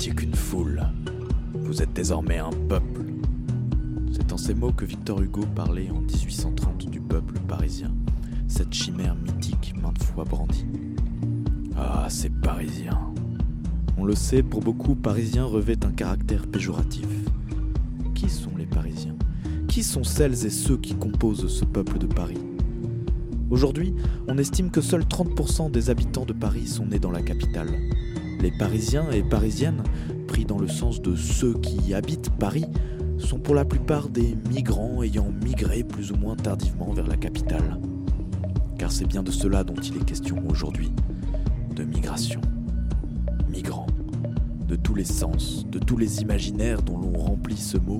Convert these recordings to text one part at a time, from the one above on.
n'étiez qu'une foule. Vous êtes désormais un peuple. C'est en ces mots que Victor Hugo parlait en 1830 du peuple parisien, cette chimère mythique maintes fois brandie. Ah, ces Parisiens. On le sait, pour beaucoup, Parisiens revêt un caractère péjoratif. Qui sont les Parisiens? Qui sont celles et ceux qui composent ce peuple de Paris? Aujourd'hui, on estime que seuls 30% des habitants de Paris sont nés dans la capitale. Les Parisiens et Parisiennes, pris dans le sens de ceux qui habitent Paris, sont pour la plupart des migrants ayant migré plus ou moins tardivement vers la capitale. Car c'est bien de cela dont il est question aujourd'hui, de migration. Migrants, de tous les sens, de tous les imaginaires dont l'on remplit ce mot,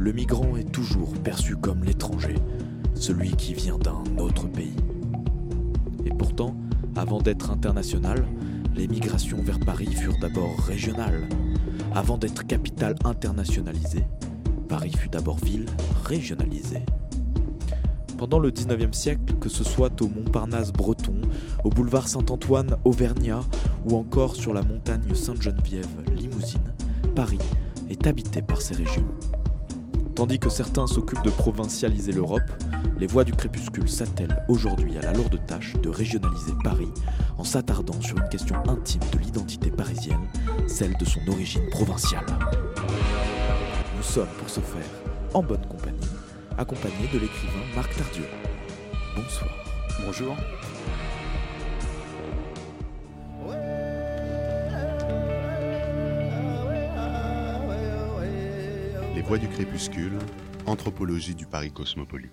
le migrant est toujours perçu comme l'étranger, celui qui vient d'un autre pays. Et pourtant, avant d'être international, les migrations vers Paris furent d'abord régionales. Avant d'être capitale internationalisée, Paris fut d'abord ville régionalisée. Pendant le 19e siècle, que ce soit au Montparnasse breton, au boulevard Saint-Antoine auvergnat ou encore sur la montagne Sainte-Geneviève limousine, Paris est habité par ces régions. Tandis que certains s'occupent de provincialiser l'Europe, les voix du crépuscule s'attellent aujourd'hui à la lourde tâche de régionaliser Paris en s'attardant sur une question intime de l'identité parisienne, celle de son origine provinciale. Nous sommes pour ce faire en bonne compagnie, accompagné de l'écrivain Marc Tardieu. Bonsoir. Bonjour. Du crépuscule, anthropologie du Paris cosmopolite.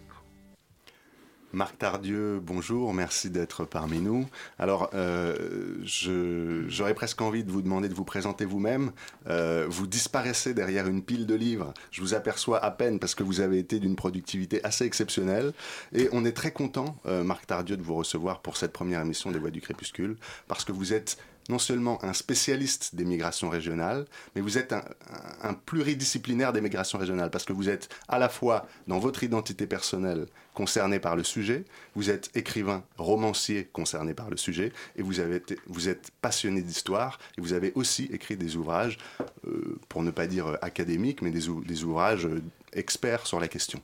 Marc Tardieu, bonjour, merci d'être parmi nous. Alors, euh, j'aurais presque envie de vous demander de vous présenter vous-même. Euh, vous disparaissez derrière une pile de livres. Je vous aperçois à peine parce que vous avez été d'une productivité assez exceptionnelle. Et on est très content, euh, Marc Tardieu, de vous recevoir pour cette première émission des Voix du Crépuscule, parce que vous êtes non seulement un spécialiste des migrations régionales, mais vous êtes un, pluridisciplinaire des migrations régionales, parce que vous êtes à la fois dans votre identité personnelle concerné par le sujet, vous êtes écrivain, romancier concerné par le sujet, et vous, êtes passionné d'histoire, et vous avez aussi écrit des ouvrages, euh, pour ne pas dire académiques, mais des, des ouvrages euh, experts sur la question.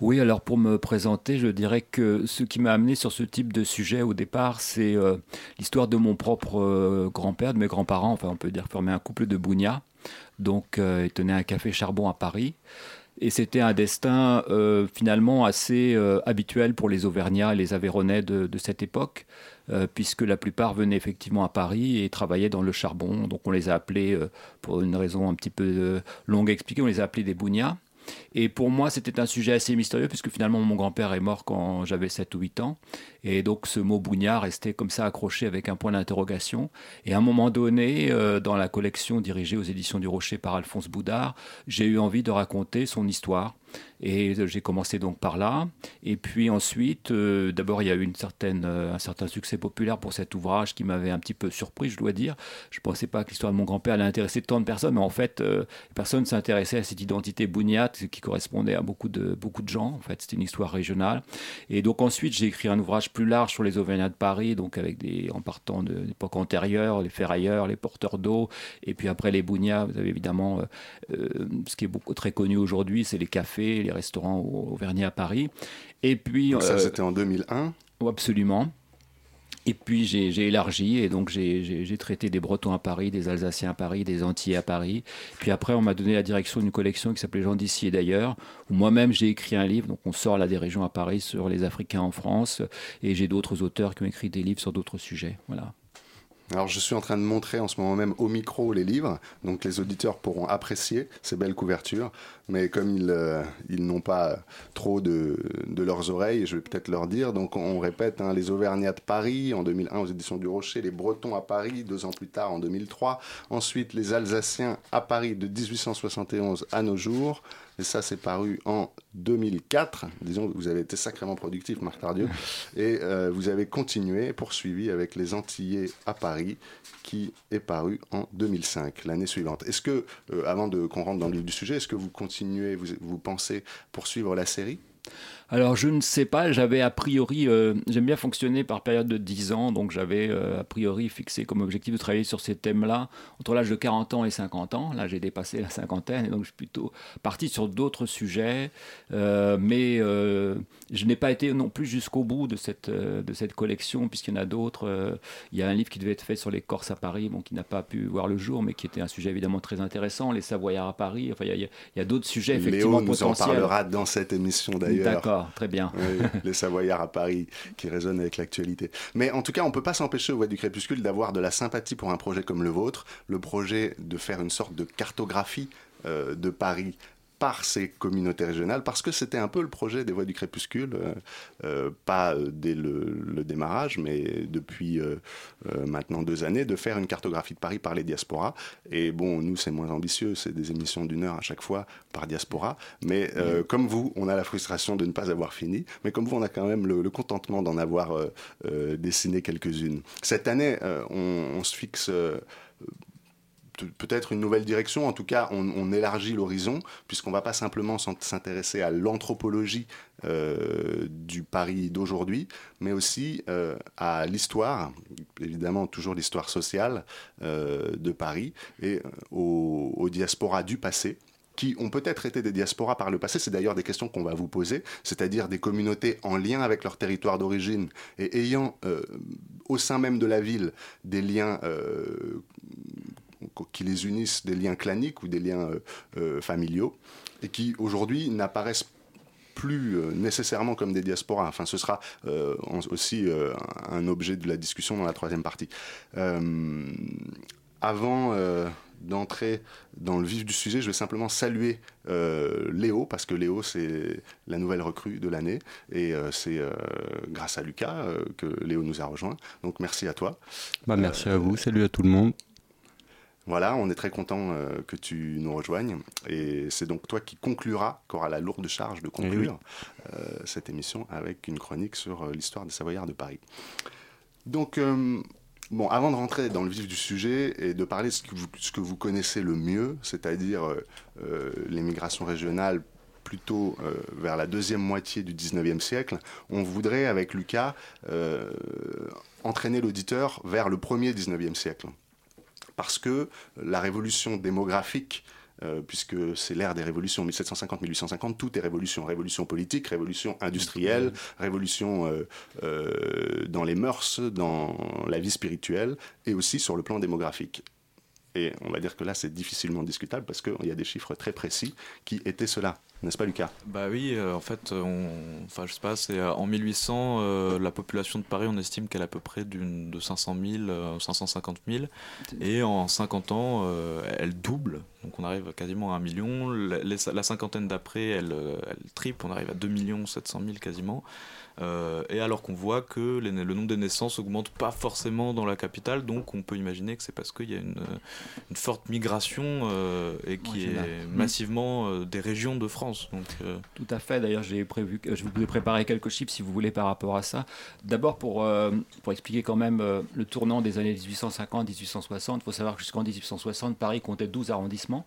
Oui, alors pour me présenter, je dirais que ce qui m'a amené sur ce type de sujet au départ, c'est euh, l'histoire de mon propre euh, grand-père, de mes grands-parents, enfin on peut dire former un couple de Bougna. Donc euh, ils tenaient un café charbon à Paris. Et c'était un destin finalement assez habituel pour les Auvergnats et les Aveyronais de, cette époque, puisque la plupart venaient effectivement à Paris et travaillaient dans le charbon. Donc on les a appelés, pour une raison un petit peu longue à expliquer, on les a appelés des Bougnas. Et pour moi, c'était un sujet assez mystérieux, puisque finalement, mon grand-père est mort quand j'avais 7 ou 8 ans. Et donc, ce mot bougnard restait comme ça accroché avec un point d'interrogation. Et à un moment donné, euh, dans la collection dirigée aux éditions du Rocher par Alphonse Boudard, j'ai eu envie de raconter son histoire. Et j'ai commencé donc par là. Et puis ensuite, euh, d'abord, il y a eu une certaine, euh, un certain succès populaire pour cet ouvrage qui m'avait un petit peu surpris, je dois dire. Je ne pensais pas que l'histoire de mon grand-père allait intéresser tant de personnes, mais en fait, euh, personne ne s'intéressait à cette identité bougnate qui correspondait à beaucoup de, beaucoup de gens. En fait, c'était une histoire régionale. Et donc ensuite, j'ai écrit un ouvrage plus large sur les Auvergnats de Paris, donc avec des, en partant de l'époque antérieure, les ferrailleurs, les porteurs d'eau, et puis après les bougnats. Vous avez évidemment ce qui est beaucoup très connu aujourd'hui, c'est les cafés, les restaurants au, Vernier à Paris. Et puis, ça, euh, c'était en 2001 Absolument. Et puis j'ai élargi et donc j'ai traité des Bretons à Paris, des Alsaciens à Paris, des Antillais à Paris. Puis après, on m'a donné la direction d'une collection qui s'appelait Gens d'ici et d'ailleurs, où moi-même j'ai écrit un livre. Donc on sort là des régions à Paris sur les Africains en France. Et j'ai d'autres auteurs qui ont écrit des livres sur d'autres sujets. Voilà. Alors je suis en train de montrer en ce moment même au micro les livres, donc les auditeurs pourront apprécier ces belles couvertures, mais comme ils, euh, n'ont pas trop de, de, leurs oreilles, je vais peut-être leur dire, donc on répète, hein, les Auvergnats de Paris en 2001 aux éditions du Rocher, les Bretons à Paris deux ans plus tard en 2003, ensuite les Alsaciens à Paris de 1871 à nos jours, et ça, c'est paru en 2004. Disons que vous avez été sacrément productif, Marc Tardieu. Et euh, vous avez continué, poursuivi avec Les Antillais à Paris, qui est paru en 2005, l'année suivante. Est-ce que, euh, avant de qu'on rentre dans le vif du sujet, est-ce que vous continuez, vous, vous pensez poursuivre la série? Alors je ne sais pas, j'avais a priori, euh, j'aime bien fonctionner par période de 10 ans, donc j'avais euh, a priori fixé comme objectif de travailler sur ces thèmes-là entre l'âge de 40 ans et 50 ans. Là j'ai dépassé la cinquantaine et donc je suis plutôt parti sur d'autres sujets, euh, mais je n'ai pas été non plus jusqu'au bout de cette, de cette collection puisqu'il y en a d'autres. il y a un livre qui devait être fait sur les Corses à Paris, bon, qui n'a pas pu voir le jour, mais qui était un sujet évidemment très intéressant, les Savoyards à Paris, enfin il y a, d'autres sujets effectivement Léo nous en parlera dans cette émission d'ailleurs. D'accord très bien. les Savoyards à Paris qui résonnent avec l'actualité. Mais en tout cas, on ne peut pas s'empêcher au Voix du Crépuscule d'avoir de la sympathie pour un projet comme le vôtre, le projet de faire une sorte de cartographie euh, de Paris par ces communautés régionales, parce que c'était un peu le projet des Voix du Crépuscule, euh, euh, pas euh, dès le, démarrage, mais depuis maintenant deux années, de faire une cartographie de Paris par les diasporas. Et bon, nous, c'est moins ambitieux, c'est des émissions d'une heure à chaque fois par diaspora, mais comme vous, on a la frustration de ne pas avoir fini, mais comme vous, on a quand même le, contentement d'en avoir dessiné quelques-unes. Cette année, on, on, se fixe peut-être une nouvelle direction. En tout cas, on, élargit l'horizon, puisqu'on ne va pas simplement s'intéresser à l'anthropologie euh, du Paris d'aujourd'hui, mais aussi euh, à l'histoire, évidemment toujours l'histoire sociale euh, de Paris, et aux, aux diasporas du passé qui ont peut-être été des diasporas par le passé. C'est d'ailleurs des questions qu'on va vous poser, c'est-à-dire des communautés en lien avec leur territoire d'origine et ayant au sein même de la ville des liens qui les unissent des liens claniques ou des liens euh, euh, familiaux, et qui aujourd'hui n'apparaissent plus euh, nécessairement comme des diasporas. Enfin, ce sera aussi un objet de la discussion dans la troisième partie. avant d'entrer dans le vif du sujet, je vais simplement saluer Léo, parce que Léo, c'est la nouvelle recrue de l'année, et c'est grâce à Lucas que Léo nous a rejoint. Donc merci à toi. Bah, merci à vous, salut à tout le monde. Voilà, on est très content euh, que tu nous rejoignes. Et c'est donc toi qui concluras, qui aura la lourde charge de eh conclure euh, cette émission avec une chronique sur euh, l'histoire des Savoyards de Paris. Donc, bon, avant de rentrer dans le vif du sujet et de parler de ce que vous, ce que vous connaissez le mieux, c'est-à-dire l'émigration régionale plutôt vers la deuxième moitié du 19e siècle, on voudrait, avec Lucas, entraîner l'auditeur vers le premier 19e siècle parce que la révolution démographique euh, puisque c'est l'ère des révolutions 1750-1850, tout est révolution. Révolution politique, révolution industrielle, révolution euh, euh, dans les mœurs, dans la vie spirituelle, et aussi sur le plan démographique. Et on va dire que là, c'est difficilement discutable parce qu'il y a des chiffres très précis qui étaient cela. N'est-ce pas, Lucas? Bah oui, euh, en fait, on, enfin, je sais pas, c'est euh, en 1800, euh, la population de Paris, on estime qu'elle est à peu près d'une, de 500 000, 550 000. Et en 50 ans, elle double. Donc on arrive quasiment à un million. La, cinquantaine d'après, elle, elle triple. On arrive à 2 700 000 quasiment. Euh, et alors qu'on voit que le nombre de naissances augmente pas forcément dans la capitale, donc on peut imaginer que c'est parce qu'il y a une, forte migration euh, et qui est mm. massivement euh, des régions de France. Donc, Tout à fait, d'ailleurs j'ai prévu, je vous ai préparé quelques chiffres si vous voulez par rapport à ça. D'abord pour, pour expliquer quand même le tournant des années 1850-1860, il faut savoir que jusqu'en 1860, Paris comptait 12 arrondissements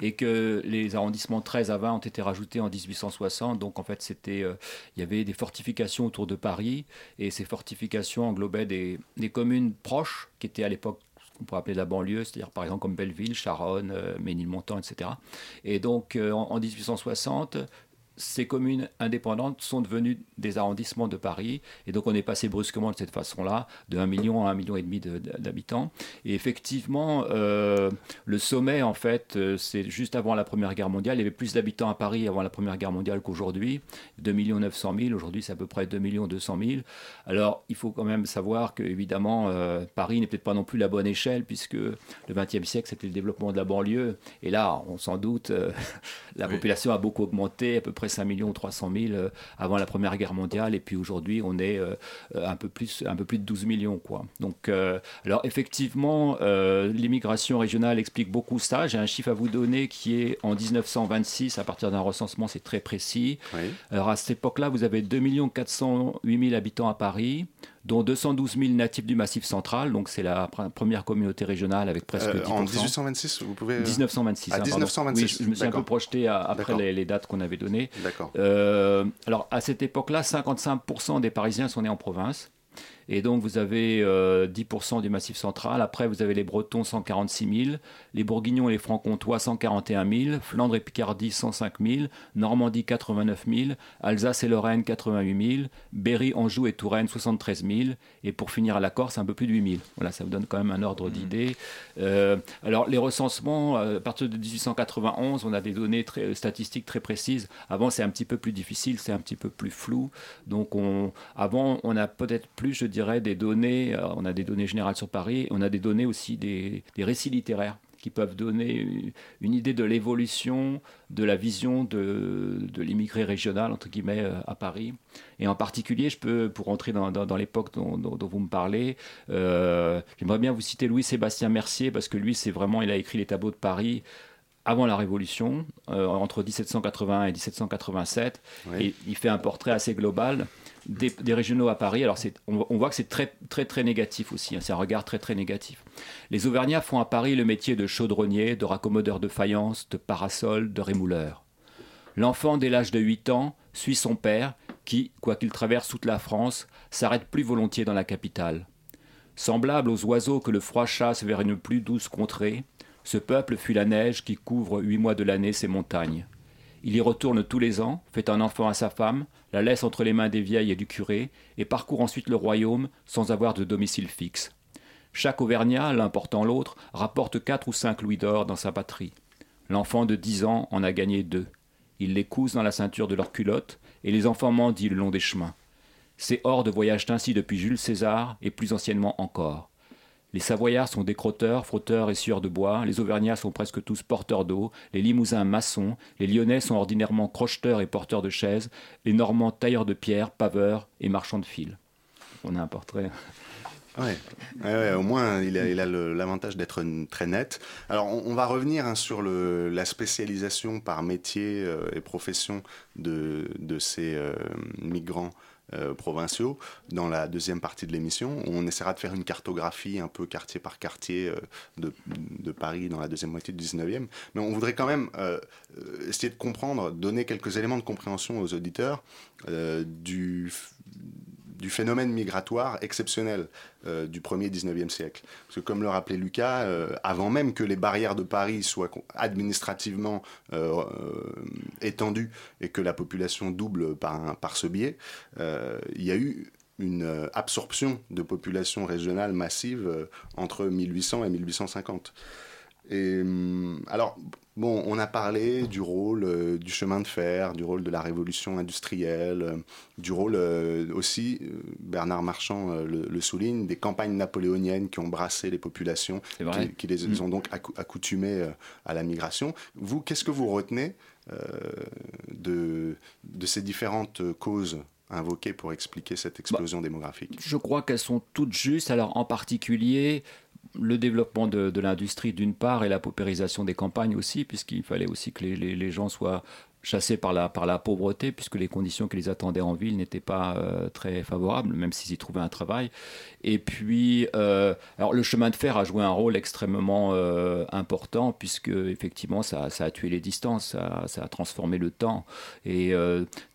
et que les arrondissements 13 à 20 ont été rajoutés en 1860. Donc en fait, c'était, euh, il y avait des fortifications autour de Paris et ces fortifications englobaient des, communes proches qui étaient à l'époque qu'on pourrait appeler la banlieue, c'est-à-dire par exemple comme Belleville, Charonne, euh, Ménilmontant, etc. Et donc euh, en, 1860, ces communes indépendantes sont devenues des arrondissements de Paris. Et donc on est passé brusquement de cette façon-là, de 1 million à 1 million et demi d'habitants. Et effectivement, euh, le sommet, en fait, euh, c'est juste avant la Première Guerre mondiale. Il y avait plus d'habitants à Paris avant la Première Guerre mondiale qu'aujourd'hui. 2 900 000. Aujourd'hui, c'est à peu près 2 200 000. Alors, il faut quand même savoir que, évidemment, euh, Paris n'est peut-être pas non plus la bonne échelle, puisque le XXe siècle, c'était le développement de la banlieue. Et là, on s'en doute, la population a beaucoup augmenté, à peu près 5 millions ou 300 000 avant la Première Guerre mondiale, et puis aujourd'hui on est euh, un, peu plus, un peu plus de 12 millions. Quoi. Donc, euh, alors effectivement, euh, l'immigration régionale explique beaucoup ça. J'ai un chiffre à vous donner qui est en 1926, à partir d'un recensement, c'est très précis. Alors à cette époque-là, vous avez 2 408 000 habitants à Paris. Dont 212 000 natifs du Massif central, donc c'est la première communauté régionale avec presque euh, 10%. En 1826, vous pouvez... 1926. À 1926, oui, je me suis un peu projeté après les, dates qu'on avait données. D'accord. alors, à cette époque-là, 55% des Parisiens sont nés en province. Et donc, vous avez 10% euh, du massif central. Après, vous avez les Bretons, 146 000. Les Bourguignons et les Francs-Comtois, 141 000. Flandre et Picardie, 105 000. Normandie, 89 000. Alsace et Lorraine, 88 000. Berry, Anjou et Touraine, 73 000. Et pour finir à la Corse, un peu plus de 8 000. Voilà, ça vous donne quand même un ordre mmh. d'idée. Euh, alors, les recensements, euh, à partir de 1891, on a des données très, statistiques très précises. Avant, c'est un petit peu plus difficile, c'est un petit peu plus flou. Donc, on, avant, on a peut-être plus, je dirais, des données, euh, on a des données générales sur Paris, on a des données aussi des, récits littéraires qui peuvent donner une idée de l'évolution de la vision de, l'immigré régional, entre guillemets, euh, à Paris. Et en particulier, je peux, pour entrer dans, l'époque dont, vous me parlez, euh, j'aimerais bien vous citer Louis-Sébastien Mercier, parce que lui, c'est vraiment, il a écrit les tableaux de Paris avant la Révolution, entre 1781 et 1787, et il fait un portrait assez global des, régionaux à Paris. Alors on, voit que c'est très, très, négatif aussi, hein. c'est un regard très, très négatif. Les Auvergnats font à Paris le métier de chaudronnier, de raccommodeur de faïence, de parasol, de rémouleur. L'enfant, dès l'âge de 8 ans, suit son père, qui, quoiqu'il traverse toute la France, s'arrête plus volontiers dans la capitale. Semblable aux oiseaux que le froid chasse vers une plus douce contrée, ce peuple fuit la neige qui couvre huit mois de l'année ces montagnes. Il y retourne tous les ans, fait un enfant à sa femme, la laisse entre les mains des vieilles et du curé, et parcourt ensuite le royaume sans avoir de domicile fixe. Chaque Auvergnat, l'un portant l'autre, rapporte quatre ou cinq louis d'or dans sa patrie. L'enfant de dix ans en a gagné deux. Ils les cousent dans la ceinture de leur culotte, et les enfants mendient le long des chemins. Ces hordes voyagent ainsi depuis Jules César, et plus anciennement encore. Les Savoyards sont des frotteurs et sueurs de bois, les Auvergnats sont presque tous porteurs d'eau, les Limousins maçons, les Lyonnais sont ordinairement crocheteurs et porteurs de chaises, les Normands tailleurs de pierre, paveurs et marchands de fil. On a un portrait. Ouais. au moins il a, l'avantage d'être très net. Alors on, va revenir hein, sur la spécialisation par métier euh, et profession de, ces euh, migrants euh, provinciaux dans la deuxième partie de l'émission. On essaiera de faire une cartographie un peu quartier par quartier euh, de, Paris dans la deuxième moitié du 19e. Mais on voudrait quand même euh, essayer de comprendre, donner quelques éléments de compréhension aux auditeurs du du phénomène migratoire exceptionnel euh, du 1er 19e siècle. Parce que comme le rappelait Lucas, euh, avant même que les barrières de Paris soient administrativement euh, étendues et que la population double par, par ce biais, il y a eu une absorption de population régionale massive entre 1800 et 1850. Et hum, alors, bon, on a parlé du rôle euh, du chemin de fer, du rôle de la révolution industrielle, euh, du rôle euh, aussi, Bernard Marchand le, souligne, des campagnes napoléoniennes qui ont brassé les populations, qui, les mm. ont donc accoutumées à la migration. Vous, qu'est-ce que vous retenez de, de ces différentes causes invoquées pour expliquer cette explosion bah, démographique? Je crois qu'elles sont toutes justes. Alors en particulier, le développement de, l'industrie d'une part et la paupérisation des campagnes aussi, puisqu'il fallait aussi que les, gens soient chassés par la, pauvreté, puisque les conditions qui les attendaient en ville n'étaient pas euh, très favorables, même s'ils y trouvaient un travail. Et puis, euh, alors le chemin de fer a joué un rôle extrêmement euh, important, puisque effectivement, ça, a tué les distances, ça, a transformé le temps. Et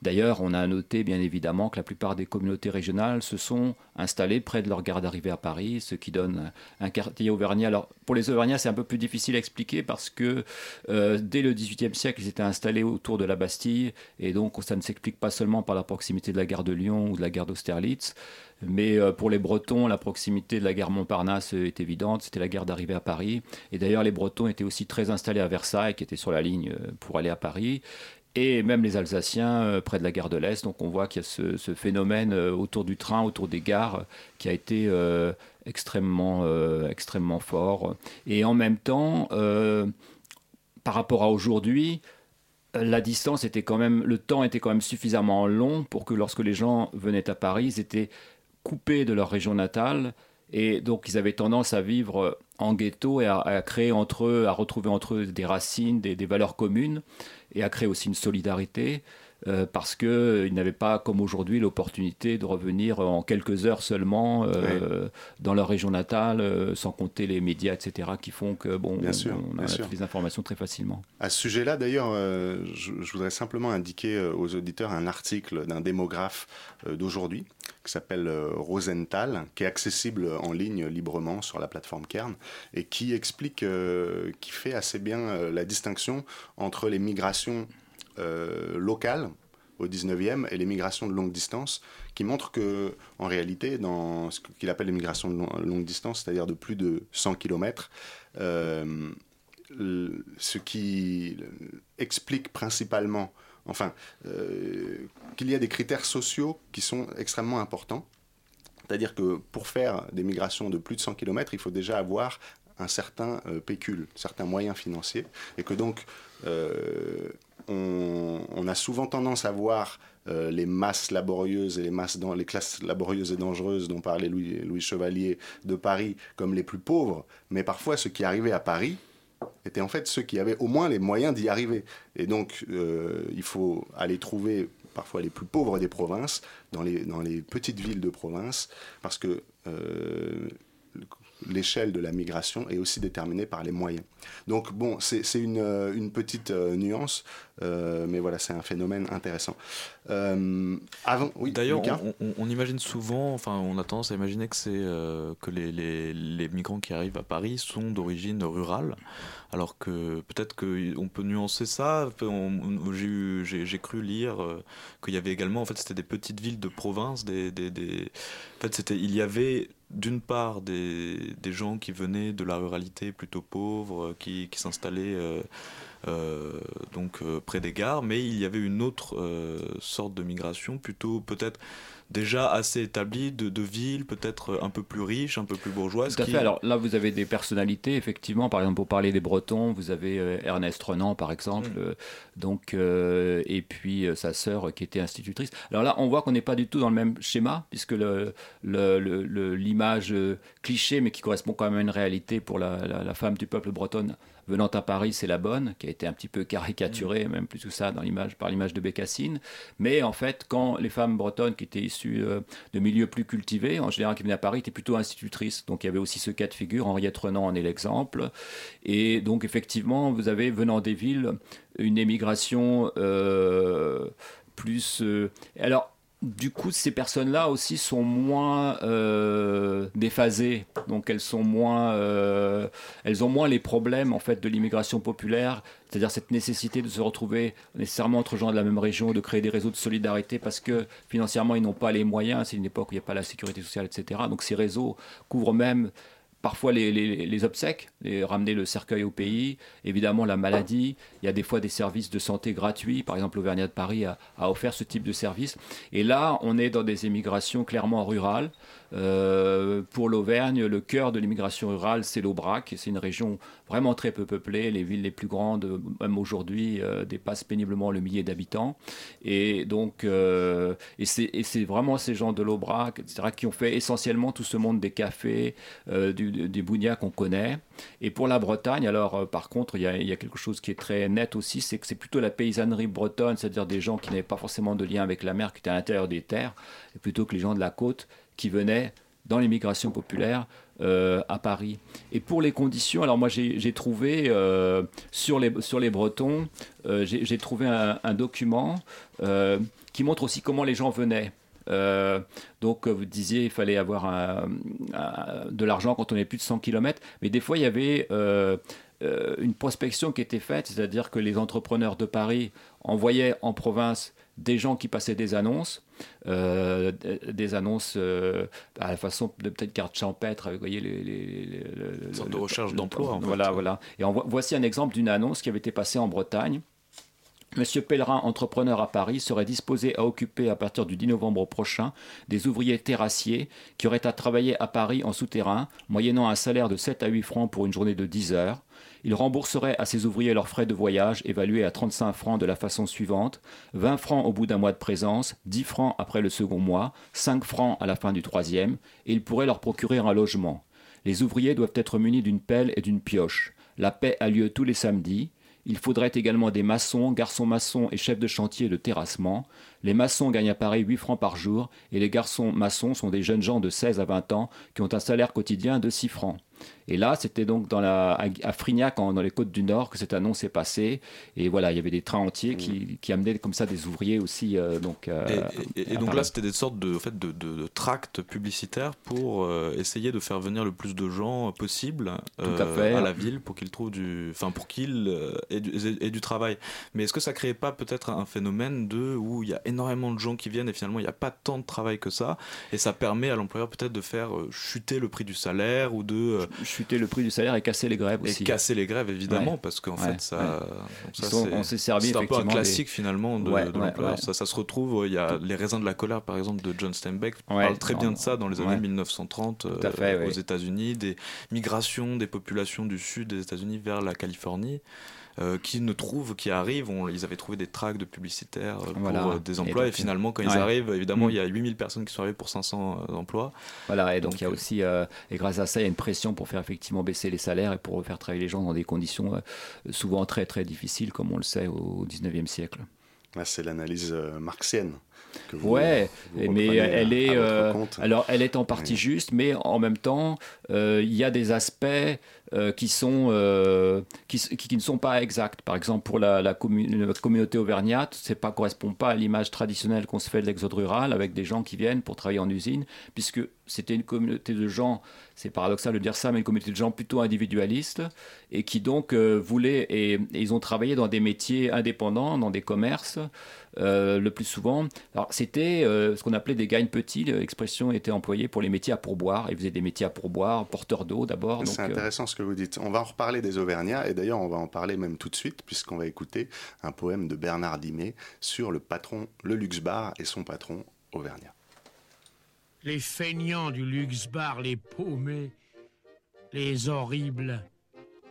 d'ailleurs, on a noté bien évidemment que la plupart des communautés régionales se sont installées près de leur gare d'arrivée à Paris, ce qui donne un quartier auvergnat. Alors, pour les Auvergnats, c'est un peu plus difficile à expliquer parce que dès le XVIIIe siècle, ils étaient installés autour de la Bastille. Et donc, ça ne s'explique pas seulement par la proximité de la gare de Lyon ou de la gare d'Austerlitz. Mais euh, pour les Bretons, la proximité de la gare Montparnasse est évidente. C'était la gare d'arrivée à Paris. Et d'ailleurs, les Bretons étaient aussi très installés à Versailles, qui était sur la ligne euh, pour aller à Paris et même les Alsaciens euh, près de la gare de l'Est. Donc on voit qu'il y a ce, phénomène autour du train, autour des gares, qui a été extrêmement, extrêmement fort. Et en même temps, par rapport à aujourd'hui, la distance était quand même, le temps était quand même suffisamment long pour que lorsque les gens venaient à Paris, ils étaient coupés de leur région natale et donc ils avaient tendance à vivre en ghetto et à, créer entre eux, à retrouver entre eux des racines, des, valeurs communes et à créer aussi une solidarité. Euh, parce qu'ils n'avaient pas, comme aujourd'hui, l'opportunité de revenir en quelques heures seulement euh, dans leur région natale, euh, sans compter les médias, etc., qui font que bon, bien sûr, on, a toutes les informations très facilement. À ce sujet-là, d'ailleurs, je, voudrais simplement indiquer aux auditeurs un article d'un démographe d'aujourd'hui qui s'appelle Rosenthal, qui est accessible en ligne librement sur la plateforme Kern et qui explique, qui fait assez bien la distinction entre les migrations euh, locales au 19e et les migrations de longue distance, qui montrent que, en réalité, dans ce qu'il appelle les migrations de longue distance, c'est-à-dire de plus de 100 km, euh, ce qui explique principalement, enfin, euh, qu'il y a des critères sociaux qui sont extrêmement importants. C'est-à-dire que pour faire des migrations de plus de 100 km, il faut déjà avoir un certain pécule, certains moyens financiers, et que donc on, a souvent tendance à voir euh, les masses laborieuses et les, masses les classes laborieuses et dangereuses dont parlait Louis, Chevalier de Paris comme les plus pauvres, mais parfois ceux qui arrivaient à Paris étaient en fait ceux qui avaient au moins les moyens d'y arriver. Et donc euh, il faut aller trouver parfois les plus pauvres des provinces, dans les, dans les petites villes de province, parce que euh, l'échelle de la migration est aussi déterminée par les moyens. Donc bon, c'est une, euh, une, petite euh, nuance, euh, mais voilà, c'est un phénomène intéressant. avant, oui, D'ailleurs, on, on, imagine souvent, enfin, on a tendance à imaginer que c'est que les, les, les, migrants qui arrivent à Paris sont d'origine rurale, alors que peut-être qu'on peut nuancer ça. J'ai cru lire qu'il y avait également, en fait, c'était des petites villes de province, des, des, des... en fait, c'était, il y avait d'une part des, gens qui venaient de la ruralité plutôt pauvre, euh, qui, qui s'installaient euh, euh, donc près des gares, mais il y avait une autre sorte de migration plutôt peut-être déjà assez établie de, de villes peut-être un peu plus riches, un peu plus bourgeoises. Tout à fait. Alors là, vous avez des personnalités, effectivement. Par exemple, pour parler des Bretons, vous avez Ernest Renan, par exemple, mm. donc, et puis sa sœur qui était institutrice. Alors là, on voit qu'on n'est pas du tout dans le même schéma, puisque l'image le, le, le, cliché, mais qui correspond quand même à une réalité pour la, la femme du peuple bretonne, venant à Paris, c'est la bonne, qui a été un petit peu caricaturée, mm. même plus que ça, dans l'image, par l'image de Bécassine. Mais en fait, quand les femmes bretonnes qui étaient issues euh, de milieux plus cultivés, en général qui venaient à Paris, étaient plutôt institutrices. Donc il y avait aussi ce cas de figure. Henriette Renan en est l'exemple. Et donc effectivement, vous avez, venant des villes, une émigration euh, plus. Euh, alors, du coup, ces personnes-là aussi sont moins euh, déphasées, donc elles sont moins, euh, elles ont moins les problèmes en fait de l'immigration populaire, c'est-à-dire cette nécessité de se retrouver nécessairement entre gens de la même région, de créer des réseaux de solidarité parce que financièrement ils n'ont pas les moyens, c'est une époque où il n'y a pas la sécurité sociale, etc. Donc ces réseaux couvrent même parfois les, obsèques, ramener le cercueil au pays, évidemment la maladie, il y a des fois des services de santé gratuits, par exemple l'Auvergnat de Paris a, offert ce type de service. Et là, on est dans des émigrations clairement rurales, euh, pour l'Auvergne, le cœur de l'immigration rurale, c'est l'Aubrac. C'est une région vraiment très peu peuplée. Les villes les plus grandes, même aujourd'hui, euh, dépassent péniblement le millier d'habitants. Et donc, euh, c'est vraiment ces gens de l'Aubrac, qui ont fait essentiellement tout ce monde des cafés, du, des bougnats qu'on connaît. Et pour la Bretagne, alors, par contre, il y, y a quelque chose qui est très net aussi, c'est que c'est plutôt la paysannerie bretonne, c'est-à-dire des gens qui n'avaient pas forcément de lien avec la mer, qui étaient à l'intérieur des terres, plutôt que les gens de la côte qui venaient dans l'immigration populaire euh, à Paris. Et pour les conditions, alors moi j'ai trouvé euh, sur, les, sur les Bretons, euh, j'ai trouvé un, document qui montre aussi comment les gens venaient. donc vous disiez il fallait avoir de l'argent quand on est plus de 100 km, mais des fois il y avait une prospection qui était faite, c'est-à-dire que les entrepreneurs de Paris envoyaient en province des gens qui passaient des annonces, des annonces euh, à la façon de peut-être carte champêtre, vous voyez les, les, de recherche d'emploi. Voilà, voilà. Et voici un exemple d'une annonce qui avait été passée en Bretagne. Monsieur Pellerin, entrepreneur à Paris, serait disposé à occuper à partir du 10 novembre prochain des ouvriers terrassiers qui auraient à travailler à Paris en souterrain, moyennant un salaire de 7 à 8 francs pour une journée de 10 heures. Il rembourserait à ses ouvriers leurs frais de voyage évalués à 35 francs de la façon suivante 20 francs au bout d'un mois de présence, 10 francs après le second mois, 5 francs à la fin du troisième, et il pourrait leur procurer un logement. Les ouvriers doivent être munis d'une pelle et d'une pioche. La paix a lieu tous les samedis. Il faudrait également des maçons, garçons maçons et chefs de chantier de terrassement. Les maçons gagnent à Paris 8 francs par jour et les garçons maçons sont des jeunes gens de 16 à 20 ans qui ont un salaire quotidien de 6 francs. Et là, c'était donc dans la, à Frignac, dans les côtes du Nord, que cette annonce est passée. Et voilà, il y avait des trains entiers qui, qui amenaient comme ça des ouvriers aussi. Euh, donc, euh, et, donc là, c'était des sortes de, fait, de, de, tracts publicitaires pour euh, essayer de faire venir le plus de gens possible à, la ville pour qu'ils trouvent du, enfin pour qu'ils aient, du, du travail. Mais est-ce que ça créait pas peut-être un phénomène de où il y a énormément de gens qui viennent et finalement il n'y a pas tant de travail que ça et ça permet à l'employeur peut-être de faire chuter le prix du salaire ou de chuter le prix du salaire et casser les grèves aussi. Et casser les grèves, évidemment, parce qu'en fait, ça. on s'est servi C'est un peu un classique finalement de, l'employeur. Ça, ça, se retrouve, il y a Les raisins de la colère, par exemple, de John Steinbeck, parle très bien de ça dans les années 1930 euh, aux États-Unis, des migrations des populations du sud des États-Unis vers la Californie. Euh, qui ne trouvent, qui arrivent, ils avaient trouvé des tracts de publicitaires euh, pour euh, des emplois, et, finalement, quand ils arrivent, évidemment, mm. il y a 8000 personnes qui sont arrivées pour 500 emplois. Voilà, et donc, il y a aussi, et grâce à ça, il y a une pression pour faire effectivement baisser les salaires et pour faire travailler les gens dans des conditions souvent très très difficiles, comme on le sait au 19e siècle. C'est l'analyse marxienne. Ouais, mais elle est, alors elle est en partie juste, mais en même temps, il y a des aspects euh, qui, sont, euh, qui, qui, ne sont pas exactes. Par exemple, pour la, la, communauté auvergnate, ça ne correspond pas à l'image traditionnelle qu'on se fait de l'exode rural, avec des gens qui viennent pour travailler en usine, puisque c'était une communauté de gens, c'est paradoxal de dire ça, mais une communauté de gens plutôt individualistes, et qui donc euh, voulaient, et, ils ont travaillé dans des métiers indépendants, dans des commerces, le plus souvent. Alors c'était ce qu'on appelait des gagnes petits, l'expression était employée pour les métiers à pourboire, ils faisaient des métiers à pourboire, porteurs d'eau d'abord. C'est intéressant ce que vous dites. On va en reparler des Auvergnats, et d'ailleurs on va en parler même tout de suite, puisqu'on va écouter un poème de Bernard Dimet sur le patron, le luxe bar et son patron Auvergnat. Les feignants du luxe bar, les paumés, les horribles,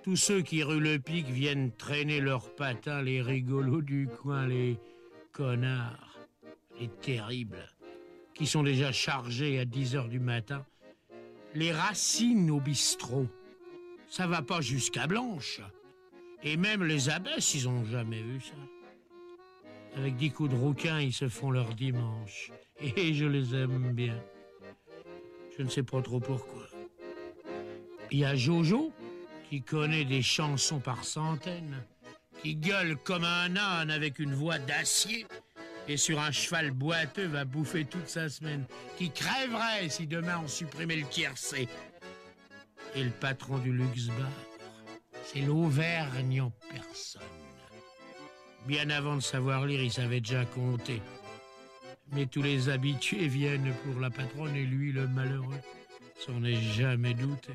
tous ceux qui ruent le pic viennent traîner leurs patins, les rigolos du coin, les connards, les terribles, qui sont déjà chargés à 10 heures du matin, les racines au bistrot, ça va pas jusqu'à Blanche. Et même les abbesses, ils ont jamais vu ça. Avec dix coups de rouquin, ils se font leur dimanche. Et je les aime bien. Je ne sais pas trop pourquoi. Il y a Jojo, qui connaît des chansons par centaines, qui gueule comme un âne avec une voix d'acier, et sur un cheval boiteux va bouffer toute sa semaine, qui crèverait si demain on supprimait le tiercé et le patron du luxe bar. C'est l'Auvergne en personne. Bien avant de savoir lire, il savait déjà compter. Mais tous les habitués viennent pour la patronne et lui, le malheureux, s'en est jamais douté.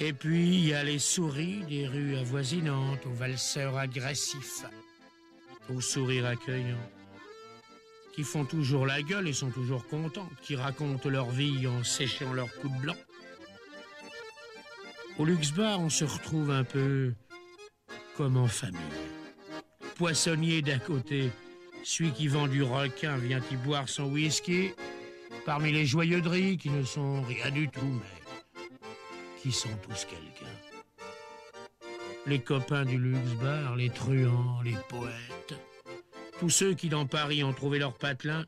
Et puis, il y a les souris des rues avoisinantes, aux valseurs agressifs, aux sourires accueillants, qui font toujours la gueule et sont toujours contentes, qui racontent leur vie en séchant leurs coups de blanc. Au luxe bar, on se retrouve un peu comme en famille. Poissonnier d'un côté, celui qui vend du requin vient y boire son whisky, parmi les joyeux qui ne sont rien du tout, mais qui sont tous quelqu'un. Les copains du luxe bar, les truands, les poètes, tous ceux qui dans Paris ont trouvé leur patelin,